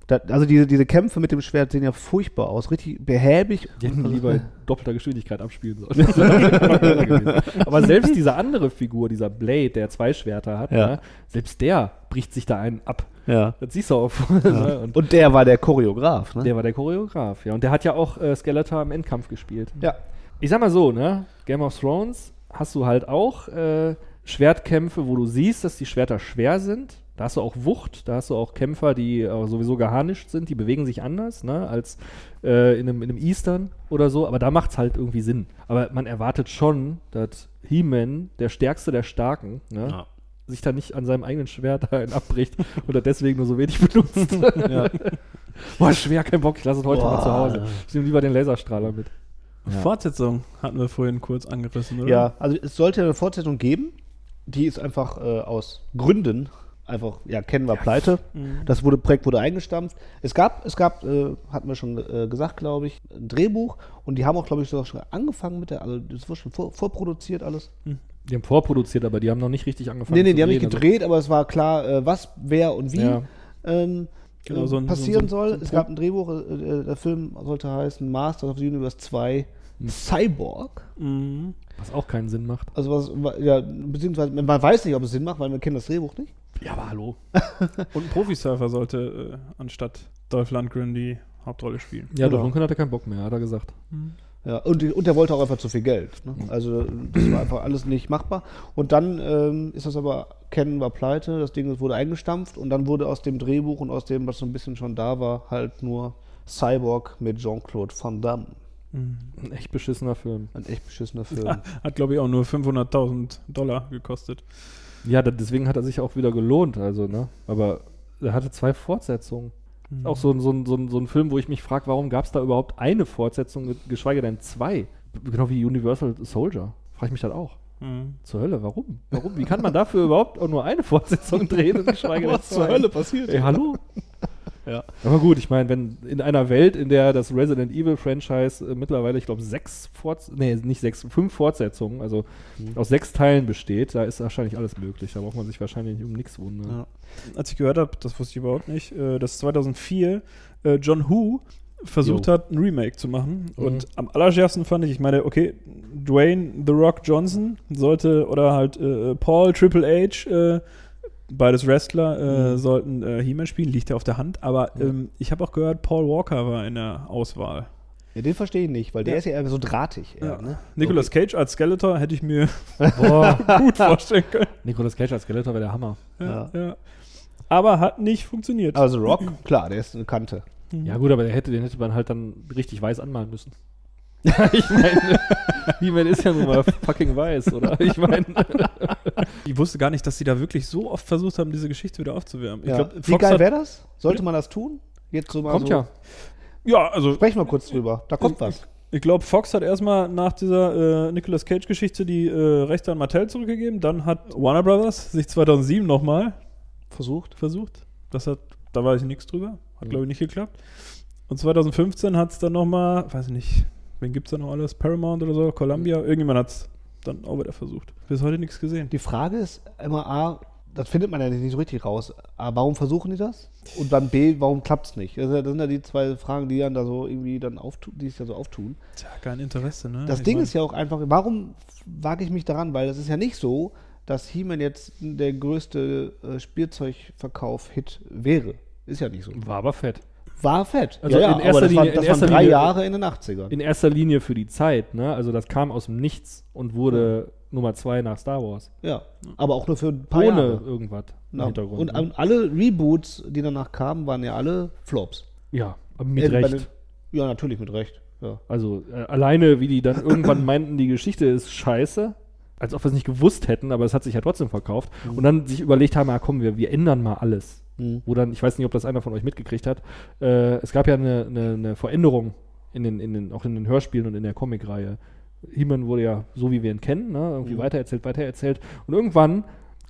Da, also diese, diese Kämpfe mit dem Schwert sehen ja furchtbar aus. Richtig behäbig. Die hätten Und- lieber in doppelter Geschwindigkeit abspielen sollen. Aber selbst diese andere Figur, dieser Blade, der zwei Schwerter hat, Ja. ne, selbst der bricht sich da einen ab. Ja. Das siehst du auch. ja. ne? Und Und der war der Choreograf, ne? der war der Choreograf, ja. Und der hat ja auch äh, Skeletor im Endkampf gespielt. ja. Ich sag mal so, ne? Game of Thrones hast du halt auch äh, Schwertkämpfe, wo du siehst, dass die Schwerter schwer sind. Da hast du auch Wucht, da hast du auch Kämpfer, die äh, sowieso geharnischt sind, die bewegen sich anders, ne, als äh, in, einem, in einem Eastern oder so, aber da macht es halt irgendwie Sinn. Aber man erwartet schon, dass He-Man, der stärkste der Starken, ne, Ja. sich da nicht an seinem eigenen Schwert abbricht oder deswegen nur so wenig benutzt. Ja. Boah, schwer, kein Bock, ich lasse es heute mal zu Boah. Hause. Ich nehme lieber den Laserstrahler mit. Ja. Fortsetzung hatten wir vorhin kurz angerissen, oder? ja, also es sollte eine Fortsetzung geben. Die ist einfach äh, aus Gründen einfach, ja, kennen wir pleite. Mhm. Das wurde, Projekt wurde eingestampft. Es gab, es gab, äh, hatten wir schon äh, gesagt, glaube ich, ein Drehbuch und die haben auch, glaube ich, sogar schon angefangen mit der, also das wurde schon vor, vorproduziert alles. Die haben vorproduziert, aber die haben noch nicht richtig angefangen. Nee, nee, die haben nicht also- gedreht, aber es war klar, äh, was, wer und wie Ja. ähm, Genau, äh, so ein- passieren so ein- soll. so ein es Pro- gab ein Drehbuch, äh, äh, der Film sollte heißen Masters of the Universe 2 Cyborg. Mhm. Was auch keinen Sinn macht. Also was, ja, beziehungsweise man weiß nicht, ob es Sinn macht, weil wir kennen das Drehbuch nicht. Ja, aber hallo. Und ein Profisurfer sollte äh, anstatt Dolph Lundgren die Hauptrolle spielen. Ja, Genau. der Duncan hatte keinen Bock mehr, hat er gesagt. Ja, und, und der wollte auch einfach zu viel Geld. Ne? Also das war einfach alles nicht machbar. Und dann ähm, ist das aber, Canon war pleite, das Ding wurde eingestampft und dann wurde aus dem Drehbuch und aus dem, was so ein bisschen schon da war, halt nur Cyborg mit Jean-Claude Van Damme. Ein echt beschissener Film. Ein echt beschissener Film. Hat, glaube ich, auch nur 500.000 Dollar gekostet. Ja, da, deswegen hat er sich auch wieder gelohnt, also, ne? Aber er hatte zwei Fortsetzungen. Mhm. Auch so, ein- so, so, so ein Film, wo ich mich frage, warum gab es da überhaupt eine Fortsetzung, ge- geschweige denn zwei? Genau wie Universal Soldier. Frage ich mich das auch. Mhm. Zur Hölle, warum? Warum? Wie kann man dafür überhaupt auch nur eine Fortsetzung drehen geschweige denn zwei? passiert? Ey, hallo? Ja. Aber gut, ich meine, wenn in einer Welt, in der das Resident Evil Franchise äh, mittlerweile, ich glaube, sechs Forts nee, nicht sechs, fünf Fortsetzungen, also Mhm. aus sechs Teilen besteht, da ist wahrscheinlich alles möglich. Da braucht man sich wahrscheinlich um nichts wundern. Ja. Als ich gehört habe, das wusste ich überhaupt nicht, äh, dass 2004 äh, John Who versucht Jo. hat, ein Remake zu machen. Mhm. Und am allerschärfsten fand ich, ich meine, okay, Dwayne The Rock Johnson sollte, oder halt äh, Paul Triple H, äh, beides Wrestler, äh, Mhm. sollten äh, He-Man spielen, liegt ja auf der Hand. Aber Ja. ähm, ich habe auch gehört, Paul Walker war in der Auswahl. Ja, den verstehe ich nicht, weil der Ja. ist ja eher so drahtig. Eher, Ja. ne? Nicolas Cage als Skeletor hätte ich mir gut vorstellen können. Nicolas Cage als Skeletor wäre der Hammer. Ja, ja. Aber hat nicht funktioniert. Also Rock, klar, der ist eine Kante. Mhm. Ja gut, aber der hätte, den hätte man halt dann richtig weiß anmalen müssen. ich meine, He-Man ist ja nun mal fucking weiß, oder? Ich meine, Ich wusste gar nicht, dass sie da wirklich so oft versucht haben, diese Geschichte wieder aufzuwärmen. Ich Ja. glaub, Wie Fox geil wäre das? Sollte man das tun? Jetzt so mal kommt so. ja. Ja, also Sprechen wir kurz drüber. Da kommt was. ich glaube, Fox hat erstmal nach dieser äh, Nicolas Cage-Geschichte die äh, Rechte an Mattel zurückgegeben. Dann hat Warner Brothers sich 2007 nochmal Versucht. versucht. Das hat, da weiß ich nichts drüber. Hat, Mhm. glaube ich, nicht geklappt. Und 2015 hat es dann nochmal, weiß ich nicht, wen gibt es da noch alles? Paramount oder so? Columbia? Irgendjemand hat es dann auch wieder versucht. Bis heute nichts gesehen. Die Frage ist immer A, das findet man ja nicht so richtig raus. A, warum versuchen die das? Und dann B, warum klappt es nicht? Das sind ja- die zwei Fragen, die dann da so irgendwie dann auftun, die sich da so auftun. Tja, kein Interesse, ne? Das Ich Ding mein- ist ja auch einfach, warum wage ich mich daran? Weil das ist ja nicht so, dass He-Man jetzt der größte äh, Spielzeugverkauf-Hit wäre. Ist ja nicht so. War aber fett. War fett. Also ja, ja, in erster das, war, Linie- in das erster drei Linie- Jahre in den 80ern. In erster Linie für die Zeit, ne? Also das kam aus dem Nichts und wurde Nummer zwei nach Star Wars. ja, aber auch nur für ein paar Ohne Jahre. irgendwas im Ja. Hintergrund. Und, ne? und alle Reboots, die danach kamen, waren ja alle Flops. ja, mit Äh, Recht. den- Ja, natürlich mit Recht. Ja. Also äh, alleine, wie die dann irgendwann meinten, die Geschichte ist scheiße, als ob wir es nicht gewusst hätten, aber es hat sich ja trotzdem verkauft. Und dann sich überlegt haben, ah, komm, wir, wir ändern mal alles. Mhm. Wo dann, ich weiß nicht, ob das einer von euch mitgekriegt hat, äh, es gab ja eine, eine, eine Veränderung in den, in den, auch in den Hörspielen und in der Comicreihe. He-Man wurde ja so, wie wir ihn kennen, ne? irgendwie Mhm. weitererzählt, weitererzählt. Und irgendwann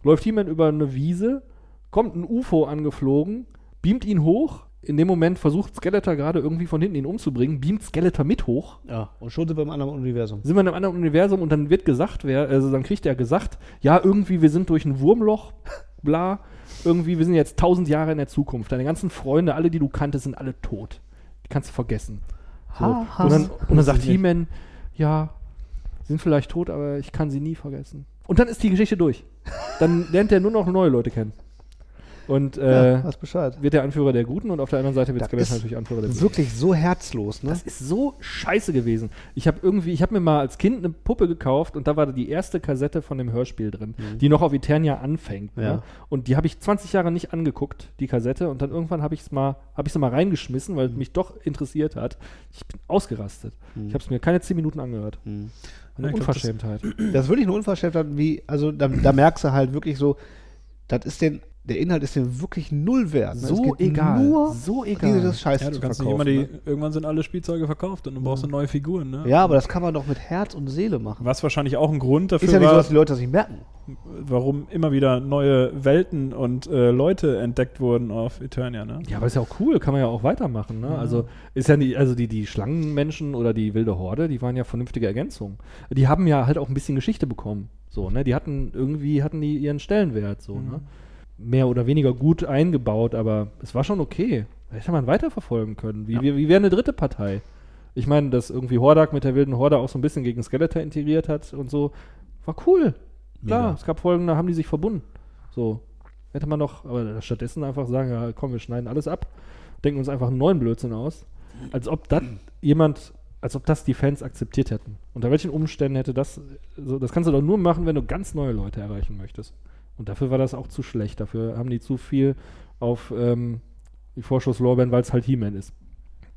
läuft He-Man über eine Wiese, kommt ein UFO angeflogen, beamt ihn hoch. In dem Moment versucht Skeletor gerade irgendwie von hinten ihn umzubringen, beamt Skeletor mit hoch. ja. Und schon sind wir im anderen Universum. Sind wir in einem anderen Universum und dann wird gesagt, wer, also dann kriegt er gesagt, ja, irgendwie, wir sind durch ein Wurmloch, bla, irgendwie, wir sind jetzt tausend Jahre in der Zukunft. Deine ganzen Freunde, alle, die du kanntest, sind alle tot. Die kannst du vergessen. So. Ha, und, dann, und dann sagt. He-Man, ja, sind vielleicht tot, aber ich kann sie nie vergessen. Und dann ist die Geschichte durch. Dann lernt er nur noch neue Leute kennen. Und äh, ja, Bescheid. wird der Anführer der Guten und auf der anderen Seite wird Skeletor natürlich Anführer der Bösen. Wirklich so herzlos, ne? Das ist so scheiße gewesen. Ich habe irgendwie, ich habe mir mal als Kind eine Puppe gekauft und da war die erste Kassette von dem Hörspiel drin, die noch auf Eternia anfängt. Ne? Ja. Und die habe ich 20 Jahre nicht angeguckt, die Kassette, und dann irgendwann habe ich es mal, habe ich sie mal reingeschmissen, weil es mich doch interessiert hat. Ich bin ausgerastet. Ich habe es mir keine 10 Minuten angehört. Mhm. Eine Ja, ich glaub, das- Unverschämtheit. Das ist wirklich eine Unverschämtheit, wie, also da, da merkst du halt wirklich so, das ist den, der Inhalt ist den wirklich null wert. Ne? So es geht egal. Nur So egal. dieses Scheiße Ja, du zu kannst nicht immer die, ne? irgendwann sind alle Spielzeuge verkauft und du brauchst du neue Figuren, ne? Ja, aber das kann man doch mit Herz und Seele machen. Was wahrscheinlich auch ein Grund dafür Ist ja nicht so, war, dass die Leute das nicht merken. warum immer wieder neue Welten und äh, Leute entdeckt wurden auf Eternia, ne? Ja, aber ist ja auch cool, kann man ja auch weitermachen. Ne? Also ist ja nicht, also die, die Schlangenmenschen oder die wilde Horde, die waren ja vernünftige Ergänzungen. Die haben ja halt auch ein bisschen Geschichte bekommen. So, ne? Die hatten irgendwie hatten die ihren Stellenwert so, ne? Mehr oder weniger gut eingebaut, aber es war schon okay. Hätte man weiterverfolgen können. Wie, Ja. wie, wie wäre eine dritte Partei? Ich meine, dass irgendwie Hordak mit der wilden Horde auch so ein bisschen gegen Skeletor integriert hat und so, war cool. Klar, Mega. es gab Folgen, da haben die sich verbunden. So. Hätte man doch, aber stattdessen einfach sagen, ja, komm, wir schneiden alles ab, denken uns einfach einen neuen Blödsinn aus. Als ob das jemand, als ob das die Fans akzeptiert hätten. Unter welchen Umständen hätte das, so, das kannst du doch nur machen, wenn du ganz neue Leute erreichen möchtest. Und dafür war das auch zu schlecht. Dafür haben die zu viel auf ähm, die Vorschusslorbeeren, weil es halt He-Man ist,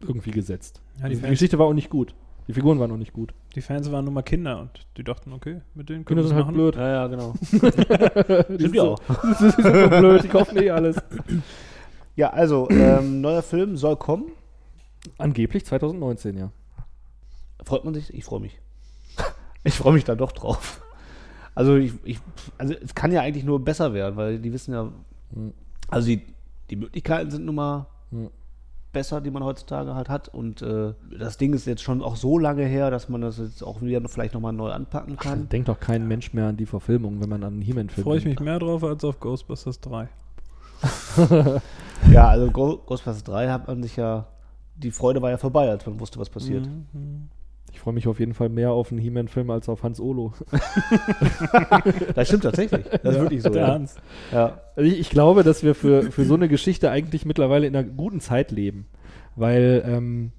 irgendwie gesetzt. Ja, die Also die Geschichte war auch nicht gut. Die Figuren waren noch nicht gut. Die Fans waren nun mal Kinder und die dachten, okay, mit denen Kinder können wir sind es halt machen. blöd. Ja, ja, genau. Die Sind wir auch. die sind so blöd, die kaufen eh alles. Ja, also, ähm, neuer Film soll kommen. Angeblich 2019, ja. Freut man sich? Ich freue mich. Ich freue mich da doch drauf. Also, ich, ich, also, es kann ja eigentlich nur besser werden, weil die wissen ja, Hm. also die, die Möglichkeiten sind nun mal Hm. besser, die man heutzutage halt hat. Und äh, das Ding ist jetzt schon auch so lange her, dass man das jetzt auch wieder vielleicht nochmal neu anpacken kann. Denkt doch kein Mensch mehr an die Verfilmung, wenn man an einen He-Man-Film Freue ich mich mehr drauf als auf Ghostbusters 3. Ja, also Ghostbusters 3 hat man sich ja, die Freude war ja vorbei, als man wusste, was passiert. Mhm. Ich freue mich auf jeden Fall mehr auf einen He-Man-Film als auf Hans Olo. Das stimmt tatsächlich. Das ist wirklich so. Der Ja. Hans. Ja. Also ich, ich glaube, dass wir für, für so eine Geschichte eigentlich mittlerweile in einer guten Zeit leben. Weil ähm,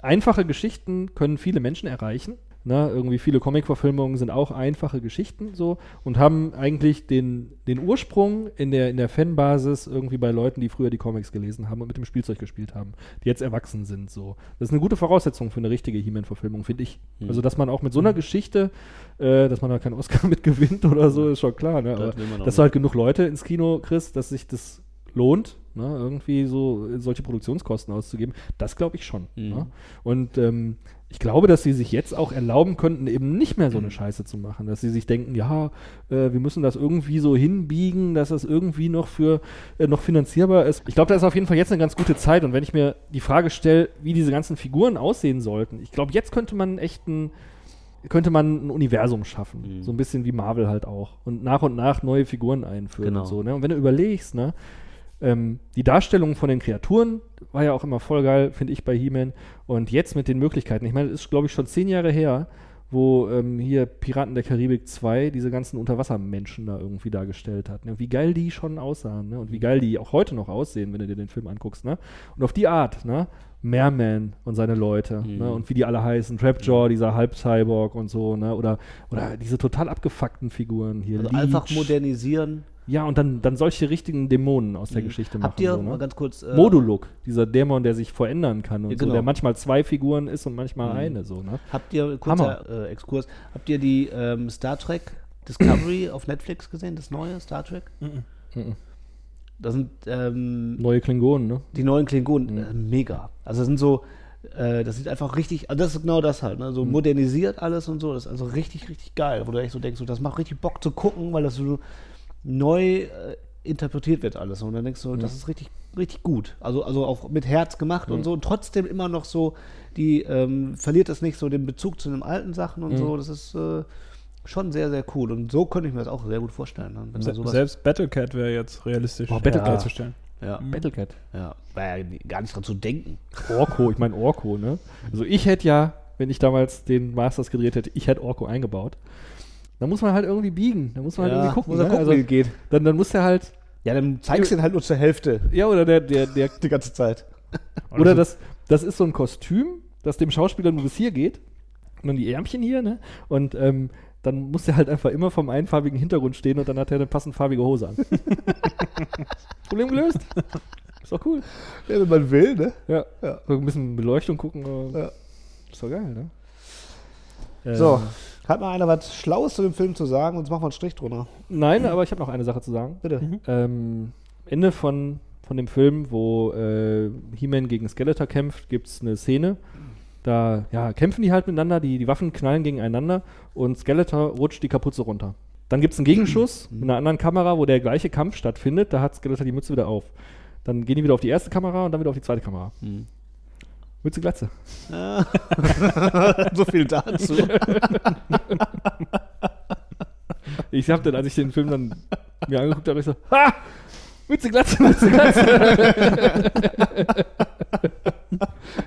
einfache Geschichten können viele Menschen erreichen. Ne? Irgendwie viele Comic-Verfilmungen sind auch einfache Geschichten so und haben eigentlich den, den Ursprung in der, in der Fanbasis irgendwie bei Leuten, die früher die Comics gelesen haben und mit dem Spielzeug gespielt haben, die jetzt erwachsen sind. So. Das ist eine gute Voraussetzung für eine richtige He-Man-Verfilmung, finde ich. Mhm. Also, dass man auch mit so einer Geschichte, äh, dass man da keinen Oscar mit gewinnt oder so, ist schon klar. Ne? Das Aber dass du halt genug Leute ins Kino kriegst, dass sich das lohnt, ne? irgendwie so solche Produktionskosten auszugeben, das glaube ich schon. Mhm. Ne? Und ähm, ich glaube, dass sie sich jetzt auch erlauben könnten, eben nicht mehr so Mhm. eine Scheiße zu machen, dass sie sich denken, ja, äh, wir müssen das irgendwie so hinbiegen, dass das irgendwie noch für äh, noch finanzierbar ist. Ich glaube, da ist auf jeden Fall jetzt eine ganz gute Zeit. Und wenn ich mir die Frage stelle, wie diese ganzen Figuren aussehen sollten, ich glaube, jetzt könnte man echt ein könnte man ein Universum schaffen. Mhm. So ein bisschen wie Marvel halt auch. Und nach und nach neue Figuren einführen Genau. und so. Ne? Und wenn du überlegst, ne, ähm, die Darstellung von den Kreaturen war ja auch immer voll geil, finde ich, bei He-Man. Und jetzt mit den Möglichkeiten, ich meine, das ist, glaube ich, schon zehn Jahre her, wo ähm, hier Piraten der Karibik 2 diese ganzen Unterwassermenschen da irgendwie dargestellt hat. Ne? Wie geil die schon aussahen ne? und wie geil die auch heute noch aussehen, wenn du dir den Film anguckst. Ne? Und auf die Art, ne? Merman und seine Leute Mhm. ne? und wie die alle heißen, Trapjaw, dieser Halb-Cyborg und so, ne? oder, oder diese total abgefuckten Figuren hier. Also einfach modernisieren. Ja, und dann, dann solche richtigen Dämonen aus der Mhm. Geschichte machen. Habt ihr, so, mal ne? ganz kurz. äh, Moduluk, dieser Dämon, der sich verändern kann und Ja, so, genau. der manchmal zwei Figuren ist und manchmal Mhm. eine, so, ne? Habt ihr, kurzer äh, Exkurs, habt ihr die ähm, Star Trek Discovery auf Netflix gesehen, das neue Star Trek? Mhm. Das sind ähm, Neue Klingonen, ne? die neuen Klingonen, Mhm. äh, mega. Also das sind so, äh, das sieht einfach richtig, also das ist genau das halt, ne? Mhm. so modernisiert alles und so, das ist also richtig, richtig geil, wo du echt so denkst, so, das macht richtig Bock zu gucken, weil das so neu äh, interpretiert wird alles und dann denkst du, das ist richtig, richtig gut. Also, also auch mit Herz gemacht und so und trotzdem immer noch so, die ähm, verliert das nicht so den Bezug zu den alten Sachen und Mhm. so, das ist äh, schon sehr, sehr cool und so könnte ich mir das auch sehr gut vorstellen. Ne? Wenn Se selbst Battlecat wäre jetzt realistisch Boah, Battlecat. herzustellen. ja, Battlecat. ja, war ja gar nicht dran zu denken. Orko, ich meine Orko, ne? Also ich hätte ja, wenn ich damals den Masters gedreht hätte, ich hätte Orko eingebaut. Da muss man halt irgendwie biegen, da muss man halt irgendwie gucken. muss er ne? also, wie es geht. dann, dann muss der halt, Ja, dann zeigst du ihn halt nur zur Hälfte ja, oder der, der, der, die ganze Zeit. oder das, das ist so ein Kostüm, das dem Schauspieler nur bis hier geht. Und dann die Ärmchen hier, ne? Und ähm, dann muss der halt einfach immer vom einfarbigen Hintergrund stehen und dann hat er eine passend farbige Hose an. Problem gelöst. Ist doch cool. Ja, wenn man will, ne? Ja. Ja. So ein bisschen Beleuchtung gucken. Ja. Ist doch geil, ne? So, hat mal einer was Schlaues zu dem Film zu sagen, sonst machen wir einen Strich drunter. Nein, aber ich habe noch eine Sache zu sagen. Bitte. Ähm, Ende von, von dem Film, wo äh, He-Man gegen Skeletor kämpft, gibt es eine Szene. Da ja, kämpfen die halt miteinander, die, die Waffen knallen gegeneinander und Skeletor rutscht die Kapuze runter. Dann gibt es einen Gegenschuss mit einer anderen Kamera, wo der gleiche Kampf stattfindet. Da hat Skeletor die Mütze wieder auf. Dann gehen die wieder auf die erste Kamera und dann wieder auf die zweite Kamera. Hm. Mütze Glatze. so viel dazu. Ich hab dann, als ich den Film dann mir angeguckt habe, ich so, ha! Mütze Glatze, Mütze Glatze.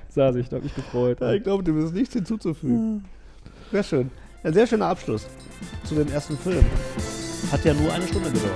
Saß ich, da hab ich gefreut. Ja, ich glaube, dem ist nichts hinzuzufügen. Sehr schön. Ein sehr schöner Abschluss zu dem ersten Film. Hat ja nur eine Stunde gedauert.